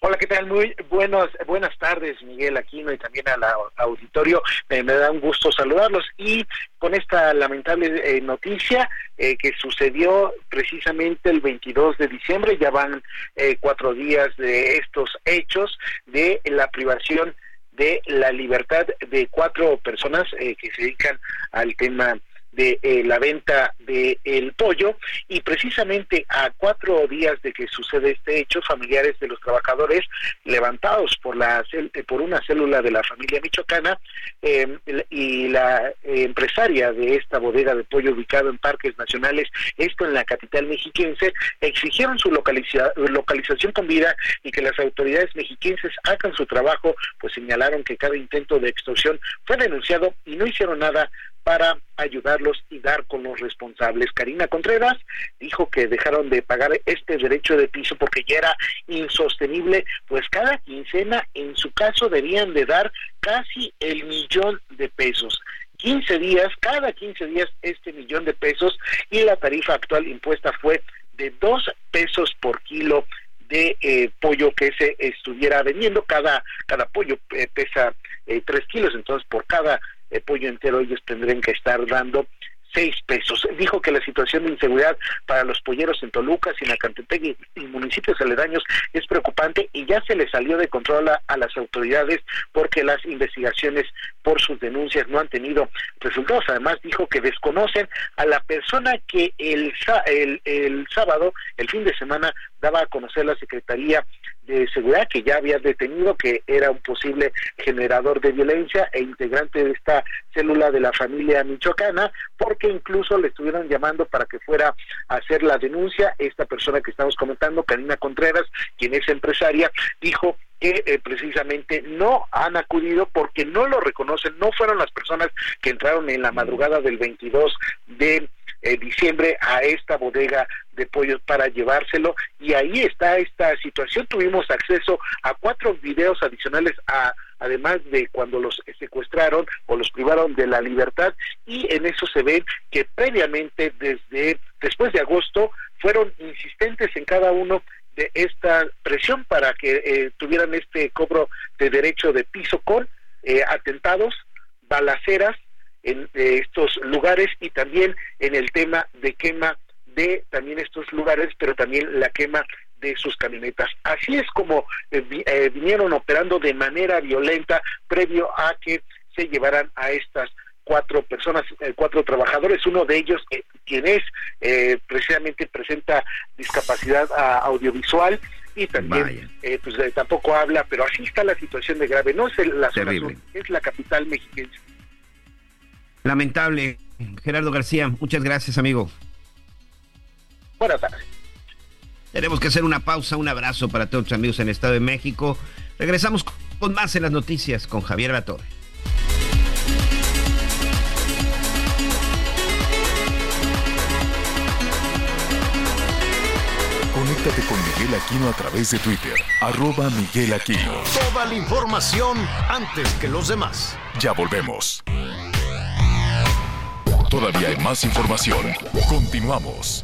Hola, ¿qué tal? Muy buenos, buenas tardes, Miguel Aquino, y también al auditorio. me da un gusto saludarlos. Y con esta lamentable eh, noticia eh, que sucedió precisamente el 22 de diciembre, ya van eh, cuatro días de estos hechos de la privación de la libertad de cuatro personas que se dedican al tema de eh, la venta del el pollo y precisamente a cuatro días de que sucede este hecho, familiares de los trabajadores levantados por la eh, por una célula de la familia michoacana em, y la empresaria de esta bodega de pollo ubicado en parques nacionales, esto en la capital mexiquense, exigieron su localización con vida y que las autoridades mexiquenses hagan su trabajo, pues señalaron que cada intento de extorsión fue denunciado y no hicieron nada para ayudarlos y dar con los responsables. Karina Contreras dijo que dejaron de pagar este derecho de piso porque ya era insostenible, pues cada quincena en su caso debían de dar casi el millón de pesos. 15 días, cada 15 días este millón de pesos y la tarifa actual impuesta fue de 2 pesos por kilo de eh, pollo que se estuviera vendiendo. Cada, cada pollo eh, pesa eh, 3 kilos, entonces por cada el pollo entero ellos tendrían que estar dando seis pesos. Dijo que la situación de inseguridad para los polleros en Toluca, Sinacantetec y municipios aledaños es preocupante y ya se le salió de control a, las autoridades porque las investigaciones por sus denuncias no han tenido resultados. Además dijo que desconocen a la persona que el, el, el sábado, el fin de semana, daba a conocer la Secretaría de seguridad que ya había detenido que era un posible generador de violencia e integrante de esta célula de la familia michoacana porque incluso le estuvieron llamando para que fuera a hacer la denuncia. Esta persona que estamos comentando Karina Contreras quien es empresaria dijo que eh, precisamente no han acudido porque no lo reconocen, no fueron las personas que entraron en la madrugada del 22 de eh, diciembre a esta bodega de pollos para llevárselo y ahí está esta situación. Tuvimos acceso a cuatro videos adicionales a además de cuando los secuestraron o los privaron de la libertad y en eso se ve que previamente desde después de agosto fueron insistentes en cada uno de esta presión para que eh, tuvieran este cobro de derecho de piso con eh, atentados, balaceras en estos lugares y también en el tema de quema de también estos lugares, pero también la quema de sus camionetas. Así es como eh, eh, vinieron operando de manera violenta previo a que se llevaran a estas cuatro personas, eh, cuatro trabajadores, uno de ellos quien es precisamente presenta discapacidad ah, audiovisual y también pues tampoco habla, pero así está la situación de grave, no es la zona sur, es la capital mexicana. Lamentable, Gerardo García, muchas gracias amigo. Buenas tardes. Tenemos que hacer una pausa, un abrazo para todos los amigos en el Estado de México. Regresamos con más en las noticias con Javier Latorre. Conéctate con Miguel Aquino a través de Twitter, arroba Miguel Aquino. Toda la información antes que los demás. Ya volvemos. Todavía hay más información. Continuamos.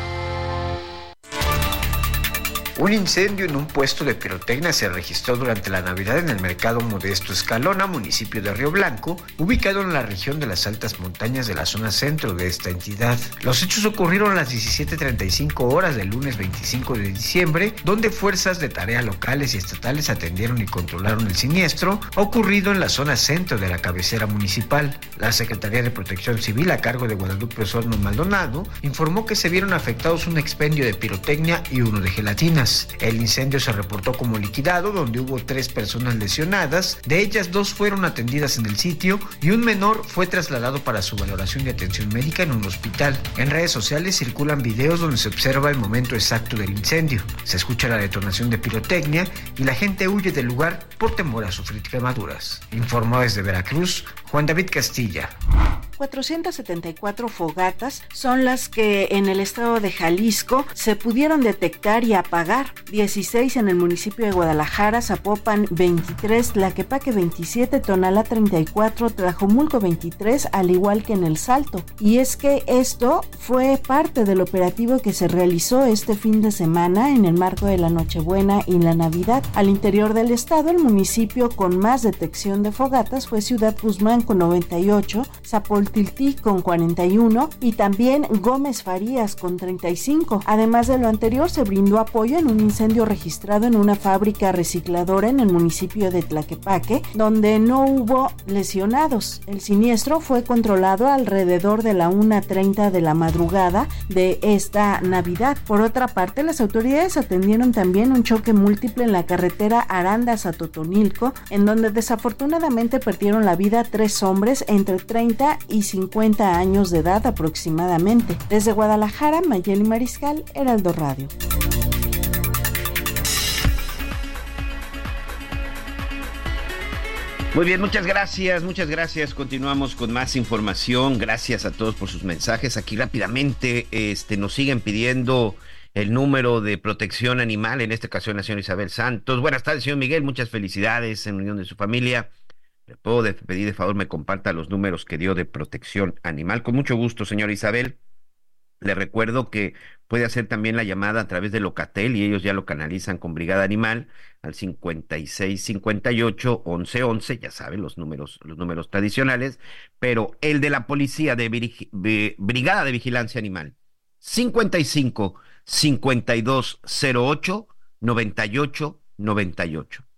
Un incendio en un puesto de pirotecnia se registró durante la Navidad en el mercado Modesto Escalona, municipio de Río Blanco, ubicado en la región de las altas montañas de la zona centro de esta entidad. Los hechos ocurrieron a las 17.35 horas del lunes 25 de diciembre, donde fuerzas de tarea locales y estatales atendieron y controlaron el siniestro ocurrido en la zona centro de la cabecera municipal. La Secretaría de Protección Civil a cargo de Guadalupe Osorno Maldonado informó que se vieron afectados un expendio de pirotecnia y uno de gelatinas. El incendio se reportó como liquidado, donde hubo tres personas lesionadas, de ellas dos fueron atendidas en el sitio y un menor fue trasladado para su valoración y atención médica en un hospital. En redes sociales circulan videos donde se observa el momento exacto del incendio. Se escucha la detonación de pirotecnia y la gente huye del lugar por temor a sufrir quemaduras. Informó desde Veracruz Juan David Castilla. 474 fogatas son las que en el estado de Jalisco se pudieron detectar y apagar. 16 en el municipio de Guadalajara, Zapopan 23, Tlaquepaque 27, Tonalá 34, Tlajomulco 23, al igual que en el Salto. Y es que esto fue parte del operativo que se realizó este fin de semana en el marco de la Nochebuena y la Navidad. Al interior del estado, el municipio con más detección de fogatas fue Ciudad Guzmán con 98, Zapol Tiltí con 41 y también Gómez Farías con 35. Además de lo anterior, se brindó apoyo un incendio registrado en una fábrica recicladora en el municipio de Tlaquepaque, donde no hubo lesionados. El siniestro fue controlado alrededor de la 1.30 de la madrugada de esta Navidad. Por otra parte, las autoridades atendieron también un choque múltiple en la carretera Arandas a Totonilco, en donde desafortunadamente perdieron la vida tres hombres entre 30 y 50 años de edad aproximadamente. Desde Guadalajara, Mayeli Mariscal, Heraldo Radio. Muy bien, muchas gracias, muchas gracias. Continuamos con más información. Gracias a todos por sus mensajes. Aquí rápidamente este, nos siguen pidiendo el número de protección animal, en esta ocasión la señora Isabel Santos. Buenas tardes, señor Miguel. Muchas felicidades en unión de su familia. Le puedo pedir de favor me comparta los números que dio de protección animal. Con mucho gusto, señora Isabel. Le recuerdo que puede hacer también la llamada a través de Locatel y ellos ya lo canalizan con Brigada Animal al 5658 1111, ya saben los números los números tradicionales, pero el de la policía de Brigada de Vigilancia Animal 55 5208 98 98.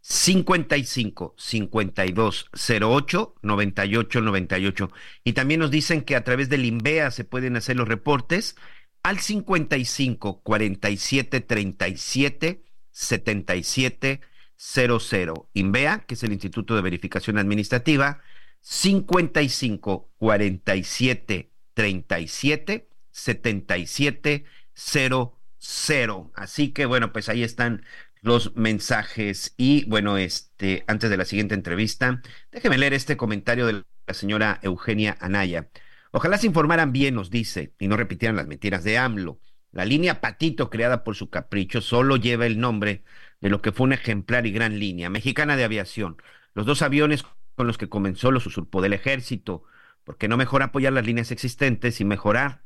55 52 08 98 98. Y también nos dicen que a través del INVEA se pueden hacer los reportes al 55 47 37 77 00. INVEA, que es el Instituto de Verificación Administrativa, 55 47 37 77 00. Así que bueno, pues ahí están los mensajes. Y bueno, este, antes de la siguiente entrevista, déjeme leer este comentario de la señora Eugenia Anaya. Ojalá se informaran bien, nos dice, y no repitieran las mentiras de AMLO. La línea Patito, creada por su capricho, solo lleva el nombre de lo que fue una ejemplar y gran línea mexicana de aviación. Los dos aviones con los que comenzó los usurpó del ejército. ¿Por qué no mejor apoyar las líneas existentes y mejorar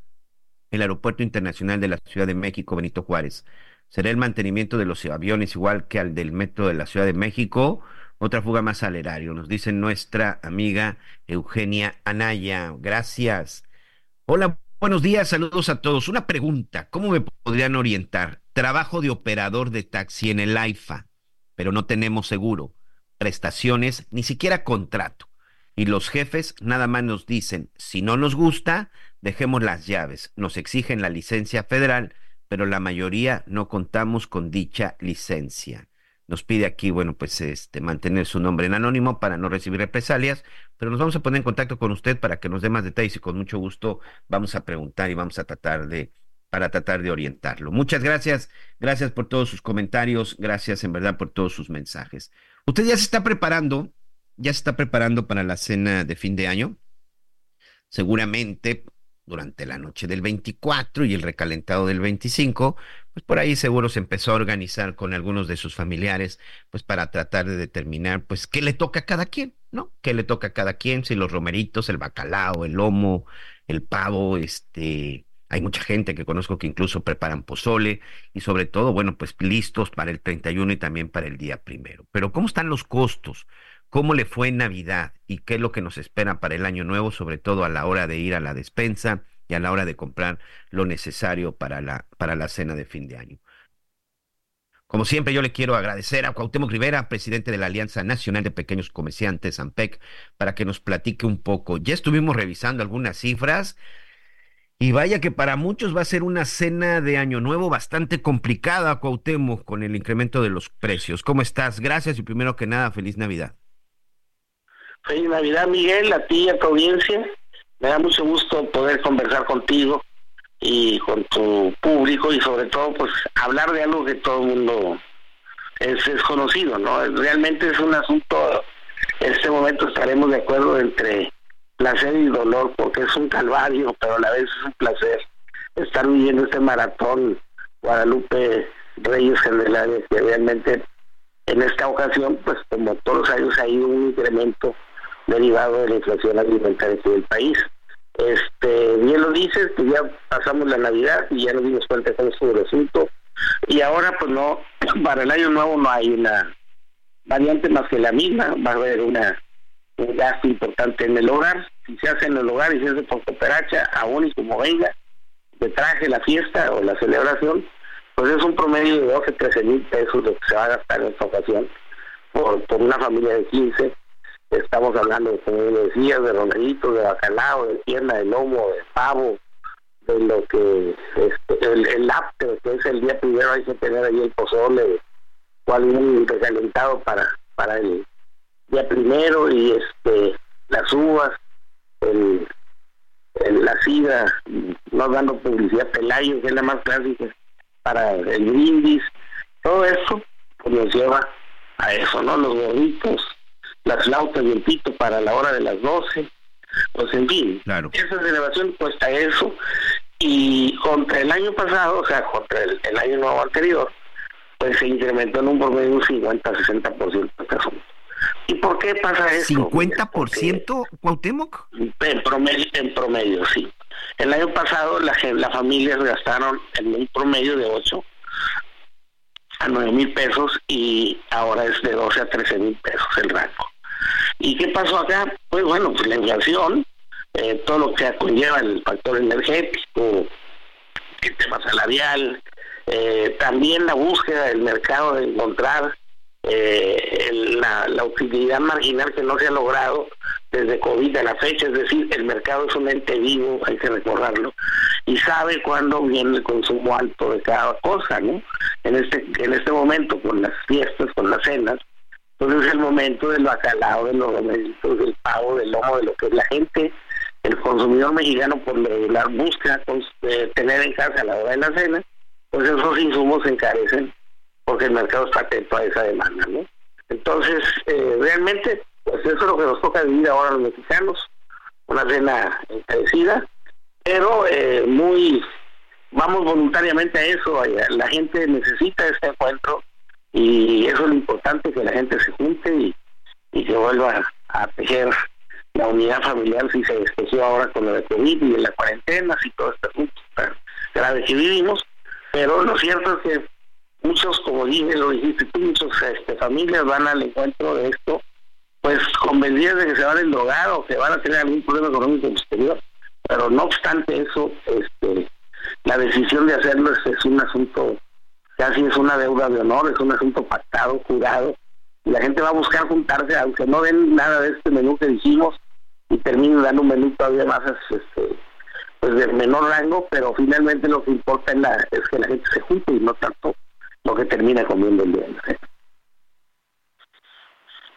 el Aeropuerto Internacional de la Ciudad de México, Benito Juárez? ¿Será el mantenimiento de los aviones igual que al del metro de la Ciudad de México? Otra fuga más al erario, nos dice nuestra amiga Eugenia Anaya. Gracias. Hola, buenos días, saludos a todos. Una pregunta, ¿cómo me podrían orientar? Trabajo de operador de taxi en el AIFA, pero no tenemos seguro, prestaciones, ni siquiera contrato. Y los jefes nada más nos dicen, si no nos gusta, dejemos las llaves. Nos exigen la licencia federal, pero la mayoría no contamos con dicha licencia. Nos pide aquí, bueno, pues este mantener su nombre en anónimo para no recibir represalias, pero nos vamos a poner en contacto con usted para que nos dé más detalles y con mucho gusto vamos a preguntar y vamos a tratar de para tratar de orientarlo. Muchas gracias, gracias por todos sus comentarios, gracias en verdad por todos sus mensajes. Usted ya se está preparando ya se está preparando para la cena de fin de año. Seguramente durante la noche del 24 y el recalentado del 25, pues por ahí seguro se empezó a organizar con algunos de sus familiares, pues para tratar de determinar, pues, qué le toca a cada quien, ¿no? ¿Qué le toca a cada quien? Si los romeritos, el bacalao, el lomo, el pavo, este, hay mucha gente que conozco que incluso preparan pozole y sobre todo, bueno, pues listos para el 31 y también para el día primero. Pero ¿cómo están los costos? Cómo le fue en Navidad y qué es lo que nos espera para el año nuevo, sobre todo a la hora de ir a la despensa y a la hora de comprar lo necesario para la, para la cena de fin de año. Como siempre, yo le quiero agradecer a Cuauhtémoc Rivera, presidente de la Alianza Nacional de Pequeños Comerciantes, AMPEC, para que nos platique un poco. Ya estuvimos revisando algunas cifras y vaya que para muchos va a ser una cena de Año Nuevo bastante complicada, Cuauhtémoc, con el incremento de los precios. ¿Cómo estás? Gracias y primero que nada, feliz Navidad. Feliz Navidad, Miguel, a ti y a tu audiencia. Me da mucho gusto poder conversar contigo y con tu público y sobre todo pues hablar de algo que todo el mundo es, es conocido, ¿no? Realmente es un asunto, en este momento estaremos de acuerdo entre placer y dolor porque es un calvario, pero a la vez es un placer estar viviendo este maratón Guadalupe Reyes Generales que realmente en esta ocasión, pues como todos los años ha ido un incremento derivado de la inflación alimentaria del país. Este, bien lo dices, que ya pasamos la Navidad y ya nos dimos cuenta de cómo el. Y ahora, pues no, para el año nuevo no hay una variante más que la misma, va a haber una un gasto importante en el hogar. Si se hace en el hogar y se hace por cooperacha, aún y como venga, de traje la fiesta o la celebración, pues es un promedio de 12, 13 mil pesos lo que se va a gastar en esta ocasión por, por una familia de 15 Estamos hablando, como decías, de romeritos, de bacalao, de pierna, de lomo, de pavo, de lo que este, el, el que es el día primero, hay que tener ahí el pozole, cual un recalentado para, para el día primero, y este las uvas, el, la sida, no dando publicidad, Pelayo, que es la más clásica, para el brindis, todo eso pues nos lleva a eso, ¿no? Los gorritos, las flautas y el pito para la hora de las 12, pues en fin, esa celebración cuesta eso y contra el año pasado, o sea, contra el, año nuevo anterior, pues se incrementó en un promedio un 50-60% este asunto. ¿Y por qué pasa eso? ¿50% Cuauhtémoc? En promedio, en promedio, sí. El año pasado las familias gastaron en un promedio de 8 a 9 mil pesos y ahora es de 12 a 13 mil pesos el rango. ¿Y qué pasó acá? Pues bueno, pues la inflación, eh, todo lo que conlleva el factor energético, el tema salarial, eh, también la búsqueda del mercado de encontrar eh, la, utilidad marginal que no se ha logrado desde COVID a la fecha, es decir, el mercado es un ente vivo, hay que recordarlo, y sabe cuándo viene el consumo alto de cada cosa, ¿no? En este, en este momento, con las fiestas, con las cenas, entonces es el momento del bacalao, de los del pavo, del lomo, de lo que la gente, el consumidor mexicano por lo regular busca eh, tener en casa a la hora de la cena, pues esos insumos se encarecen porque el mercado está atento a esa demanda, ¿no? Entonces, eh, realmente, pues eso es lo que nos toca vivir ahora los mexicanos, una cena encarecida, pero eh, muy, vamos voluntariamente a eso, la gente necesita este encuentro, y eso es lo importante, que la gente se junte y, y que vuelva a tejer la unidad familiar sí se despeció ahora con lo de COVID y la cuarentena y todo este asunto tan grave que vivimos, pero lo cierto es que muchos, como dije, lo dijiste tú, muchas este, familias van al encuentro de esto, pues convencidas de que se van a endrogar o que van a tener algún problema económico exterior, pero no obstante eso, este, la decisión de hacerlo es, un asunto, casi es una deuda de honor, es un asunto pactado, jurado, y la gente va a buscar juntarse, aunque no den nada de este menú que dijimos, y terminen dando un menú todavía más este, pues de menor rango, pero finalmente lo que importa es, que la gente se junte y no tanto lo que termina comiendo el día.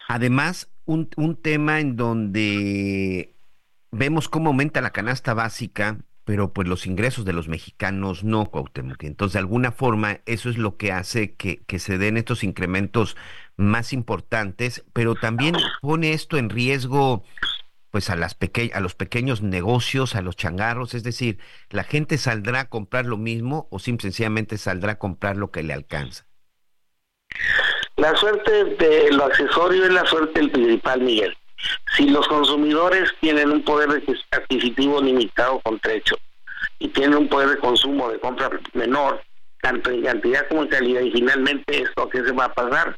Además, un, un tema en donde vemos cómo aumenta la canasta básica, pero pues los ingresos de los mexicanos no, Cuauhtémoc. Entonces, de alguna forma, eso es lo que hace que, que se den estos incrementos más importantes, pero también pone esto en riesgo pues a las peque a los pequeños negocios, a los changarros, es decir, la gente saldrá a comprar lo mismo o simplemente saldrá a comprar lo que le alcanza. La suerte de lo accesorio es la suerte del principal, Miguel. Si los consumidores tienen un poder adquisitivo limitado con trecho y tienen un poder de consumo de compra menor, tanto en cantidad como en calidad, y finalmente esto qué se va a pasar,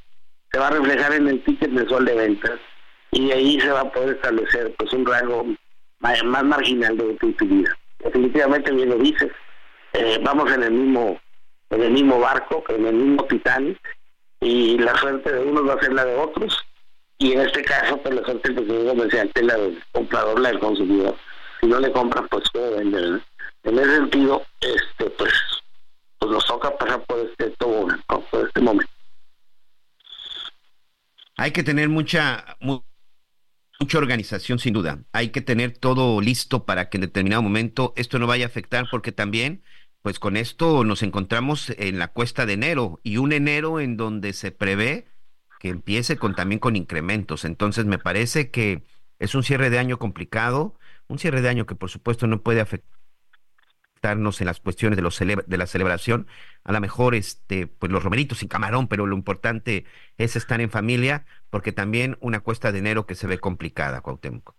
se va a reflejar en el ticket mensual de ventas y ahí se va a poder establecer pues un rango más, marginal de utilidad. Definitivamente bien lo dices, eh, vamos en el mismo en el mismo barco, en el mismo Titanic y la suerte de unos va a ser la de otros y en este caso pues la suerte pues es la del comprador, la del consumidor. Si no le compran pues puede vender. En ese sentido, este pues pues nos toca pasar por este todo, por este momento. Hay que tener mucha mucha organización sin duda. Hay que tener todo listo para que en determinado momento esto no vaya a afectar porque también pues con esto nos encontramos en la cuesta de enero y un enero en donde se prevé que empiece con también con incrementos. Entonces me parece que es un cierre de año complicado, un cierre de año que por supuesto no puede afectar en las cuestiones de, los de la celebración. A lo mejor este, pues los romeritos sin camarón, pero lo importante es estar en familia, porque también una cuesta de enero que se ve complicada, Cuauhtémoc.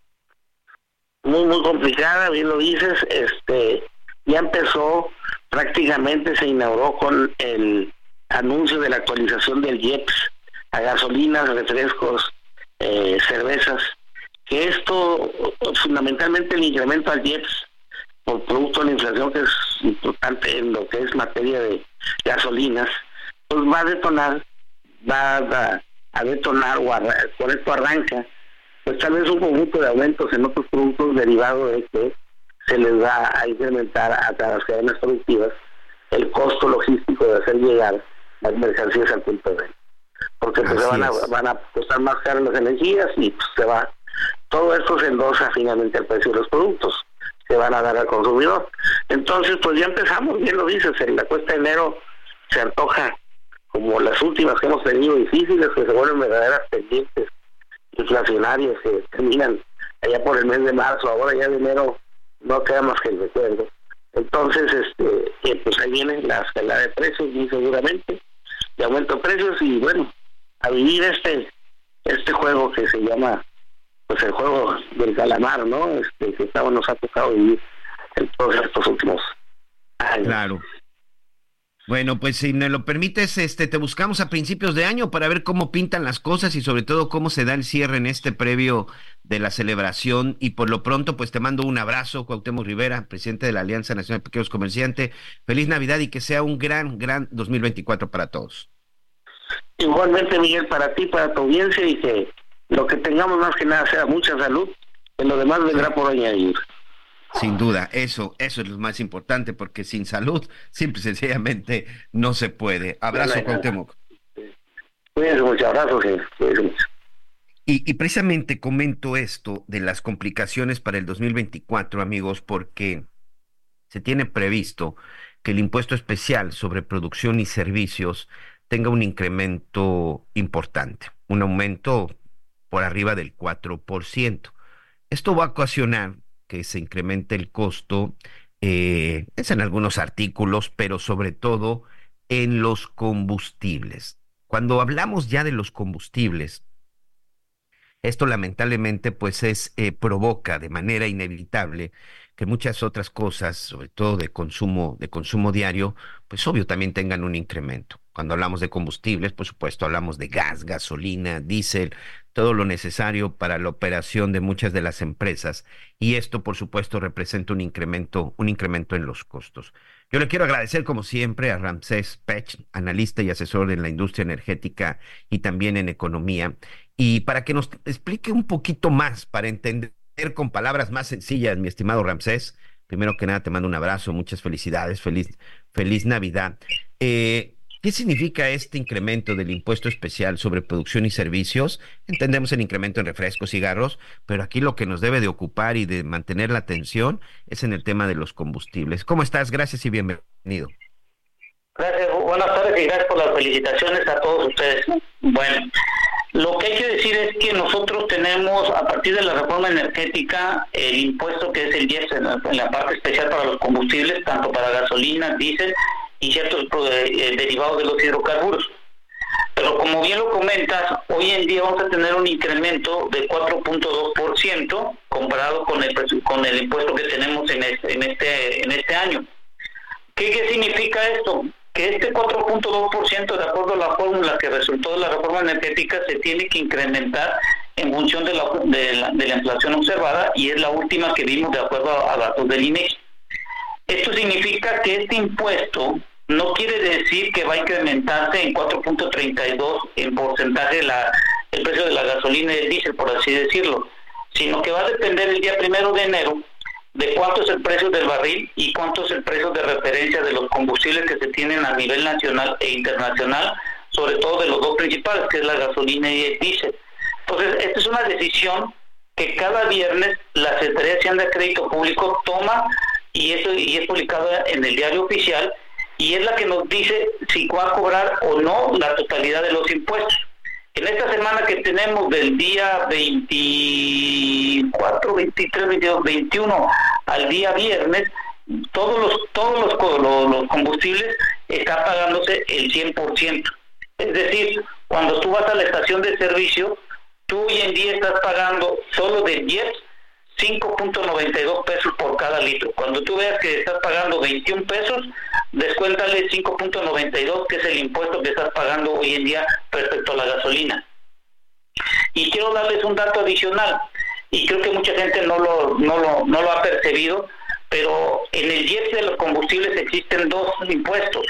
Muy, muy complicada, bien lo dices. Este, ya empezó, prácticamente se inauguró con el anuncio de la actualización del IEPS a gasolinas, refrescos, eh, cervezas, que esto, fundamentalmente el incremento al IEPS por producto de la inflación que es importante en lo que es materia de gasolinas, pues va a detonar, va a, detonar o por esto arranca, pues tal vez un conjunto de aumentos en otros productos derivados de que se les va a incrementar a, las cadenas productivas el costo logístico de hacer llegar las mercancías al punto de porque pues van a, van a costar más caras las energías y pues se va todo esto se endosa finalmente al precio de los productos se van a dar al consumidor. Entonces, pues ya empezamos, bien lo dices, en la cuesta de enero se antoja como las últimas que hemos tenido difíciles, que se vuelven verdaderas pendientes inflacionarias que terminan allá por el mes de marzo, ahora ya de enero no queda más que el recuerdo. Entonces, este, eh, pues ahí viene la escalada de precios, muy seguramente, de aumento de precios y bueno, a vivir este este juego que se llama pues el juego del calamar, ¿no? Este, que nos ha tocado vivir en todos estos últimos años. Claro. Bueno, pues si me lo permites, este, te buscamos a principios de año para ver cómo pintan las cosas y sobre todo cómo se da el cierre en este previo de la celebración. Y por lo pronto, pues te mando un abrazo, Cuauhtémoc Rivera, presidente de la Alianza Nacional de Pequeños Comerciantes. Feliz Navidad y que sea un gran, gran 2024 para todos. Igualmente, Miguel, para ti, para tu audiencia y que lo que tengamos más que nada sea mucha salud, y lo demás vendrá por añadir. Sin duda, eso, eso es lo más importante, porque sin salud, simple y sencillamente no se puede. Abrazo, Cuauhtémoc. Cuídense mucho, abrazo, Y, y precisamente comento esto de las complicaciones para el 2024, amigos, porque se tiene previsto que el impuesto especial sobre producción y servicios tenga un incremento importante, un aumento por arriba del 4%. Esto va a ocasionar que se incremente el costo, eh, es en algunos artículos, pero sobre todo en los combustibles. Cuando hablamos ya de los combustibles, Esto lamentablemente pues es eh, provoca de manera inevitable que muchas otras cosas, sobre todo de consumo, de consumo diario, pues obvio también tengan un incremento. Cuando hablamos de combustibles, por supuesto, hablamos de gas, gasolina, diésel, todo lo necesario para la operación de muchas de las empresas. Y esto, por supuesto, representa un incremento, un incremento en los costos. Yo le quiero agradecer, como siempre, a Ramsés Pech, analista y asesor en la industria energética y también en economía, y para que nos explique un poquito más, para entender con palabras más sencillas, mi estimado Ramsés. Primero que nada, te mando un abrazo, muchas felicidades, feliz, feliz Navidad. Eh, ¿Qué significa este incremento del impuesto especial sobre producción y servicios? Entendemos el incremento en refrescos, cigarros, pero aquí lo que nos debe de ocupar y de mantener la atención es en el tema de los combustibles. ¿Cómo estás? Gracias y bienvenido. Gracias, buenas tardes y gracias por las felicitaciones a todos ustedes. Bueno, lo que hay que decir es que nosotros tenemos, a partir de la reforma energética, el impuesto que es el 10 en la, parte especial para los combustibles, tanto para gasolina, diésel y ciertos eh, derivados de los hidrocarburos. Pero como bien lo comentas, hoy en día vamos a tener un incremento de 4.2% comparado con el, con el impuesto que tenemos en este, en este, en este año. ¿Qué, ¿Qué significa esto? que este 4.2% de acuerdo a la fórmula que resultó de la reforma energética se tiene que incrementar en función de la, de la, inflación observada y es la última que vimos de acuerdo a, datos del INEGI. Esto significa que este impuesto no quiere decir que va a incrementarse en 4.32 en porcentaje la, el precio de la gasolina y el diésel, por así decirlo, sino que va a depender el día primero de enero de cuánto es el precio del barril y cuánto es el precio de referencia de los combustibles que se tienen a nivel nacional e internacional, sobre todo de los dos principales, que es la gasolina y el diésel. Entonces, esta es una decisión que cada viernes la Secretaría de Hacienda de Crédito Público toma y, eso, y es publicada en el diario oficial y es la que nos dice si va a cobrar o no la totalidad de los impuestos. En esta semana que tenemos del día 24, 23, 22, 21 al día viernes, todos los todos los, los, combustibles están pagándose el 100%. Es decir, cuando tú vas a la estación de servicio, tú hoy en día estás pagando solo de 10 5.92 pesos por cada litro. Cuando tú veas que estás pagando 21 pesos, descuéntale 5.92, que es el impuesto que estás pagando hoy en día respecto a la gasolina. Y quiero darles un dato adicional, y creo que mucha gente no lo, no lo, no lo ha percibido, pero en el 10 de los combustibles existen dos impuestos.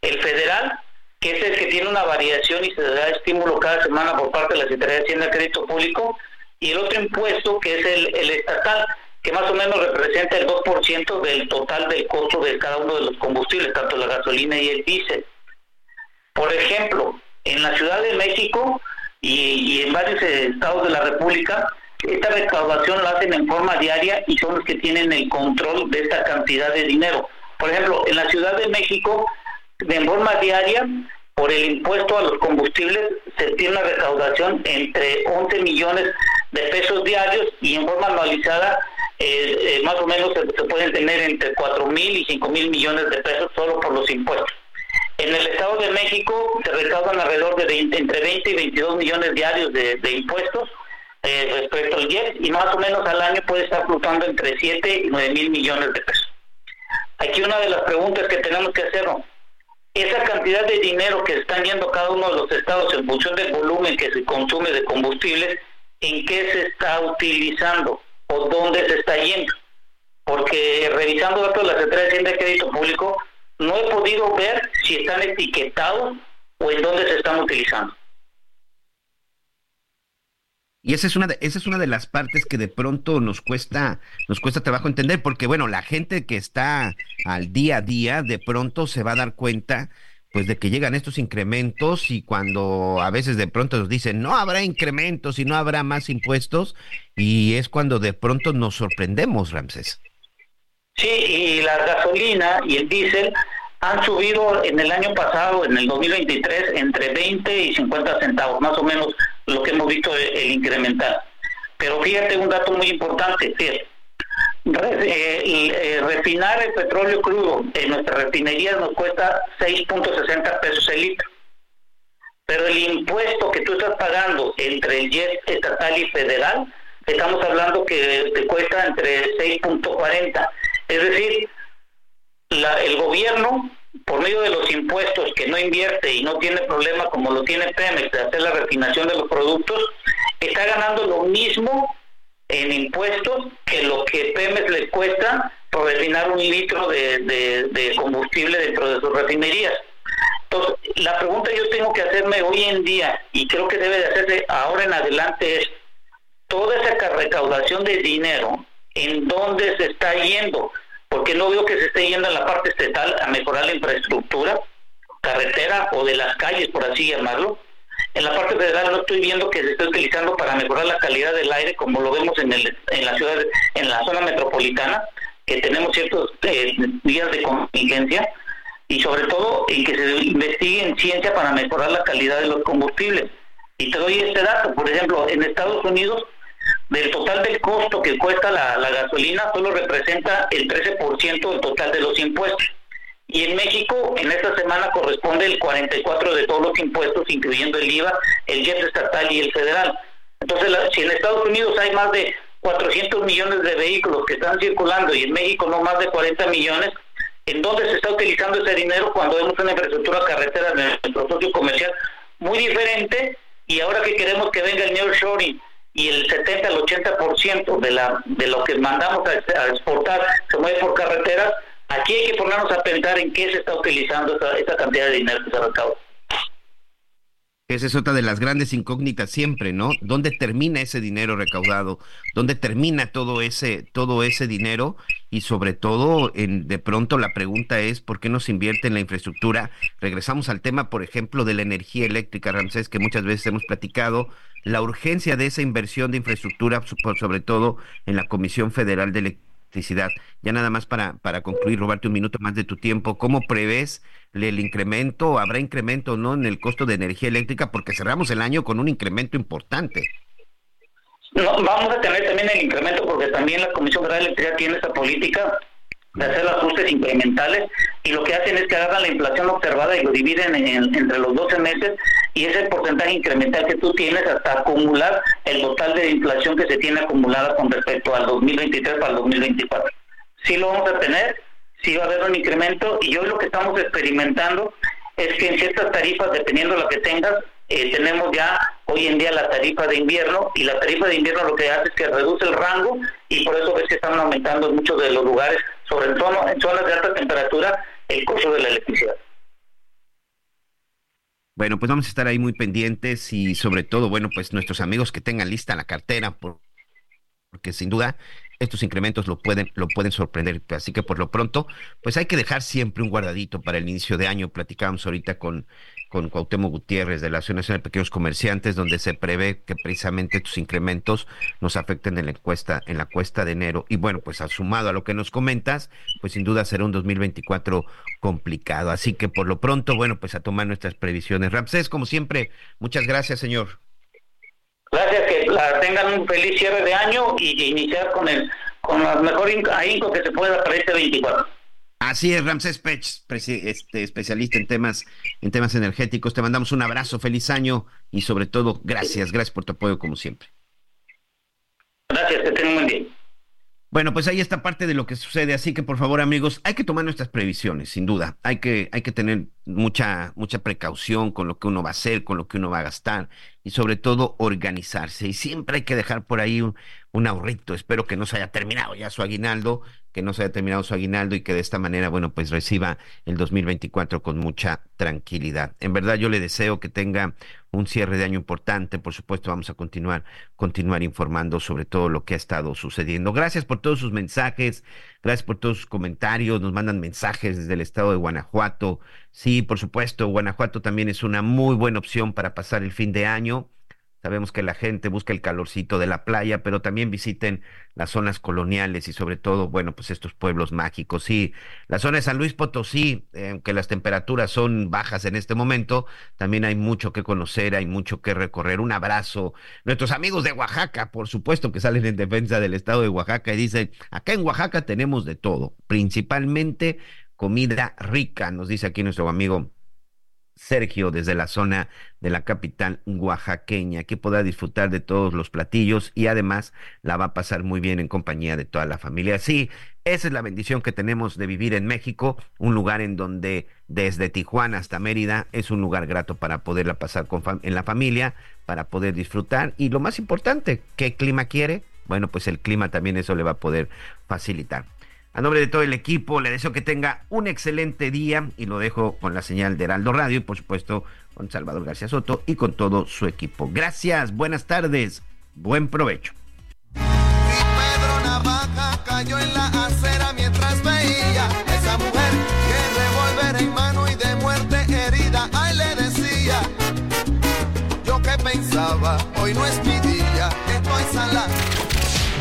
El federal, que es el que tiene una variación y se da estímulo cada semana por parte de la Secretaría de Hacienda de Crédito Público, y el otro impuesto que es el, el estatal, que más o menos representa el 2% del total del costo de cada uno de los combustibles, tanto la gasolina y el diésel. Por ejemplo, en la Ciudad de México y, en varios estados de la República, esta recaudación la hacen en forma diaria y son los que tienen el control de esta cantidad de dinero. Por ejemplo, en la Ciudad de México, de forma diaria, por el impuesto a los combustibles, se tiene una recaudación entre 11 millones de pesos diarios y en forma anualizada eh, eh, más o menos se, pueden tener entre 4 mil y 5 mil millones de pesos solo por los impuestos. En el Estado de México se recaudan alrededor de entre 20 y 22 millones diarios de, impuestos eh, respecto al 10 y más o menos al año puede estar flotando entre 7 y 9 mil millones de pesos. Aquí una de las preguntas que tenemos que hacernos, esa cantidad de dinero que están yendo cada uno de los estados en función del volumen que se consume de combustibles, ¿en qué se está utilizando? o dónde se está yendo. Porque revisando datos de la Secretaría de Crédito Público, no he podido ver si están etiquetados o en dónde se están utilizando. Y esa es una de, esa es una de las partes que de pronto nos cuesta nos cuesta trabajo entender porque bueno, la gente que está al día a día de pronto se va a dar cuenta pues de que llegan estos incrementos y cuando a veces de pronto nos dicen no habrá incrementos y no habrá más impuestos y es cuando de pronto nos sorprendemos, Ramses. Sí, y la gasolina y el diésel han subido en el año pasado, en el 2023, entre 20 y 50 centavos, más o menos visto el, el incrementar. Pero fíjate un dato muy importante. Eh, eh, refinar el petróleo crudo en nuestra refinería nos cuesta 6.60 pesos el litro. pero el impuesto que tú estás pagando entre el jet estatal y federal, estamos hablando que te cuesta entre 6.40. Es decir, el gobierno, por medio de los impuestos que no invierte y no tiene problema como lo tiene Pemex de hacer la refinación de los productos, está ganando lo mismo en impuestos que lo que Pemex le cuesta por refinar un litro de, de combustible dentro de sus refinerías. Entonces, la pregunta yo tengo que hacerme hoy en día, y creo que debe de hacerse ahora en adelante, es toda esa recaudación de dinero, ¿en dónde se está yendo? Porque no veo que se esté yendo en la parte estatal a mejorar la infraestructura, carretera o de las calles, por así llamarlo. En la parte federal no estoy viendo que se esté utilizando para mejorar la calidad del aire, como lo vemos en, el, en la ciudad, en la zona metropolitana, que tenemos ciertos eh, días de contingencia y sobre todo en que se investigue en ciencia para mejorar la calidad de los combustibles. Y te doy este dato, por ejemplo, en Estados Unidos, del total del costo que cuesta la, gasolina, solo representa el 13% del total de los impuestos. Y en México, en esta semana corresponde el 44% de todos los impuestos, incluyendo el IVA, el jet estatal y el federal. Entonces, si en Estados Unidos hay más de 400 millones de vehículos que están circulando y en México no más de 40 millones, en dónde se está utilizando ese dinero cuando vemos una infraestructura carretera en el socio comercial muy diferente y ahora que queremos que venga el nearshoring y el 70 al 80% de la de lo que mandamos a, exportar se mueve por carreteras, aquí hay que ponernos a pensar en qué se está utilizando esa cantidad de dinero que se recauda. Esa es otra de las grandes incógnitas siempre, ¿no? ¿Dónde termina ese dinero recaudado? ¿Dónde termina todo ese, todo ese dinero? Y sobre todo, en, de pronto la pregunta es, ¿por qué no se invierte en la infraestructura? Regresamos al tema, por ejemplo, de la energía eléctrica, Ramsés, que muchas veces hemos platicado, la urgencia de esa inversión de infraestructura, sobre todo en la Comisión Federal de Electricidad. Ya nada más para, para concluir, robarte un minuto más de tu tiempo, ¿cómo prevés el incremento, habrá incremento no en el costo de energía eléctrica porque cerramos el año con un incremento importante. No, vamos a tener también el incremento porque también la Comisión Federal de Electricidad tiene esa política de hacer ajustes incrementales y lo que hacen es que agarran la inflación observada y lo dividen entre los 12 meses y ese porcentaje incremental que tú tienes hasta acumular el total de inflación que se tiene acumulada con respecto al 2023 para el 2024. Sí lo vamos a tener, sí va a haber un incremento y hoy lo que estamos experimentando es que en ciertas tarifas, dependiendo de lo que tengas, eh, tenemos ya hoy en día la tarifa de invierno y la tarifa de invierno lo que hace es que reduce el rango y por eso ves que están aumentando en muchos de los lugares, sobre todo en zonas de alta temperatura, el costo de la electricidad. Bueno, pues vamos a estar ahí muy pendientes y sobre todo, bueno, pues nuestros amigos que tengan lista la cartera, porque sin duda estos incrementos lo pueden, lo pueden sorprender. Así que por lo pronto, pues hay que dejar siempre un guardadito para el inicio de año. Platicábamos ahorita con, con Cuauhtémoc Gutiérrez de la Asociación de Pequeños Comerciantes, donde se prevé que precisamente estos incrementos nos afecten en la encuesta, en la cuesta de enero. Y bueno, pues sumado a lo que nos comentas, pues sin duda será un 2024 complicado. Así que por lo pronto, bueno, pues a tomar nuestras previsiones. Ramsés, como siempre, muchas gracias, señor. Gracias, que la tengan un feliz cierre de año y, iniciar con el con la mejor ahínco que se pueda para este 24. Así es, Ramsés Pech, este, especialista en temas, en temas energéticos. Te mandamos un abrazo, feliz año y sobre todo, gracias, gracias por tu apoyo como siempre. Gracias, que tengan un buen día. Bueno, pues ahí está parte de lo que sucede, así que por favor, amigos, hay que tomar nuestras previsiones, sin duda. Hay que, hay que tener mucha, mucha precaución con lo que uno va a hacer, con lo que uno va a gastar y sobre todo organizarse. Y siempre hay que dejar por ahí un, un ahorrito. Espero que no se haya terminado ya su aguinaldo, que no se haya terminado su aguinaldo y que de esta manera, bueno, pues reciba el 2024 con mucha tranquilidad. En verdad yo le deseo que tenga un cierre de año importante. Por supuesto, vamos a continuar, continuar informando sobre todo lo que ha estado sucediendo. Gracias por todos sus mensajes, gracias por todos sus comentarios. Nos mandan mensajes desde el estado de Guanajuato. Sí, por supuesto, Guanajuato también es una muy buena opción para pasar el fin de año. Sabemos que la gente busca el calorcito de la playa, pero también visiten las zonas coloniales y sobre todo, bueno, pues estos pueblos mágicos. Sí, la zona de San Luis Potosí, aunque las temperaturas son bajas en este momento, también hay mucho que conocer, hay mucho que recorrer. Un abrazo. Nuestros amigos de Oaxaca, por supuesto que salen en defensa del estado de Oaxaca y dicen, acá en Oaxaca tenemos de todo, principalmente comida rica, nos dice aquí nuestro amigo Sergio desde la zona de la capital oaxaqueña, que podrá disfrutar de todos los platillos y además la va a pasar muy bien en compañía de toda la familia. Sí, esa es la bendición que tenemos de vivir en México, un lugar en donde desde Tijuana hasta Mérida es un lugar grato para poderla pasar con en la familia, para poder disfrutar y lo más importante, ¿qué clima quiere? Bueno, pues el clima también eso le va a poder facilitar. A nombre de todo el equipo, le deseo que tenga un excelente día y lo dejo con la señal de Heraldo Radio y por supuesto con Salvador García Soto y con todo su equipo. Gracias, buenas tardes, buen provecho.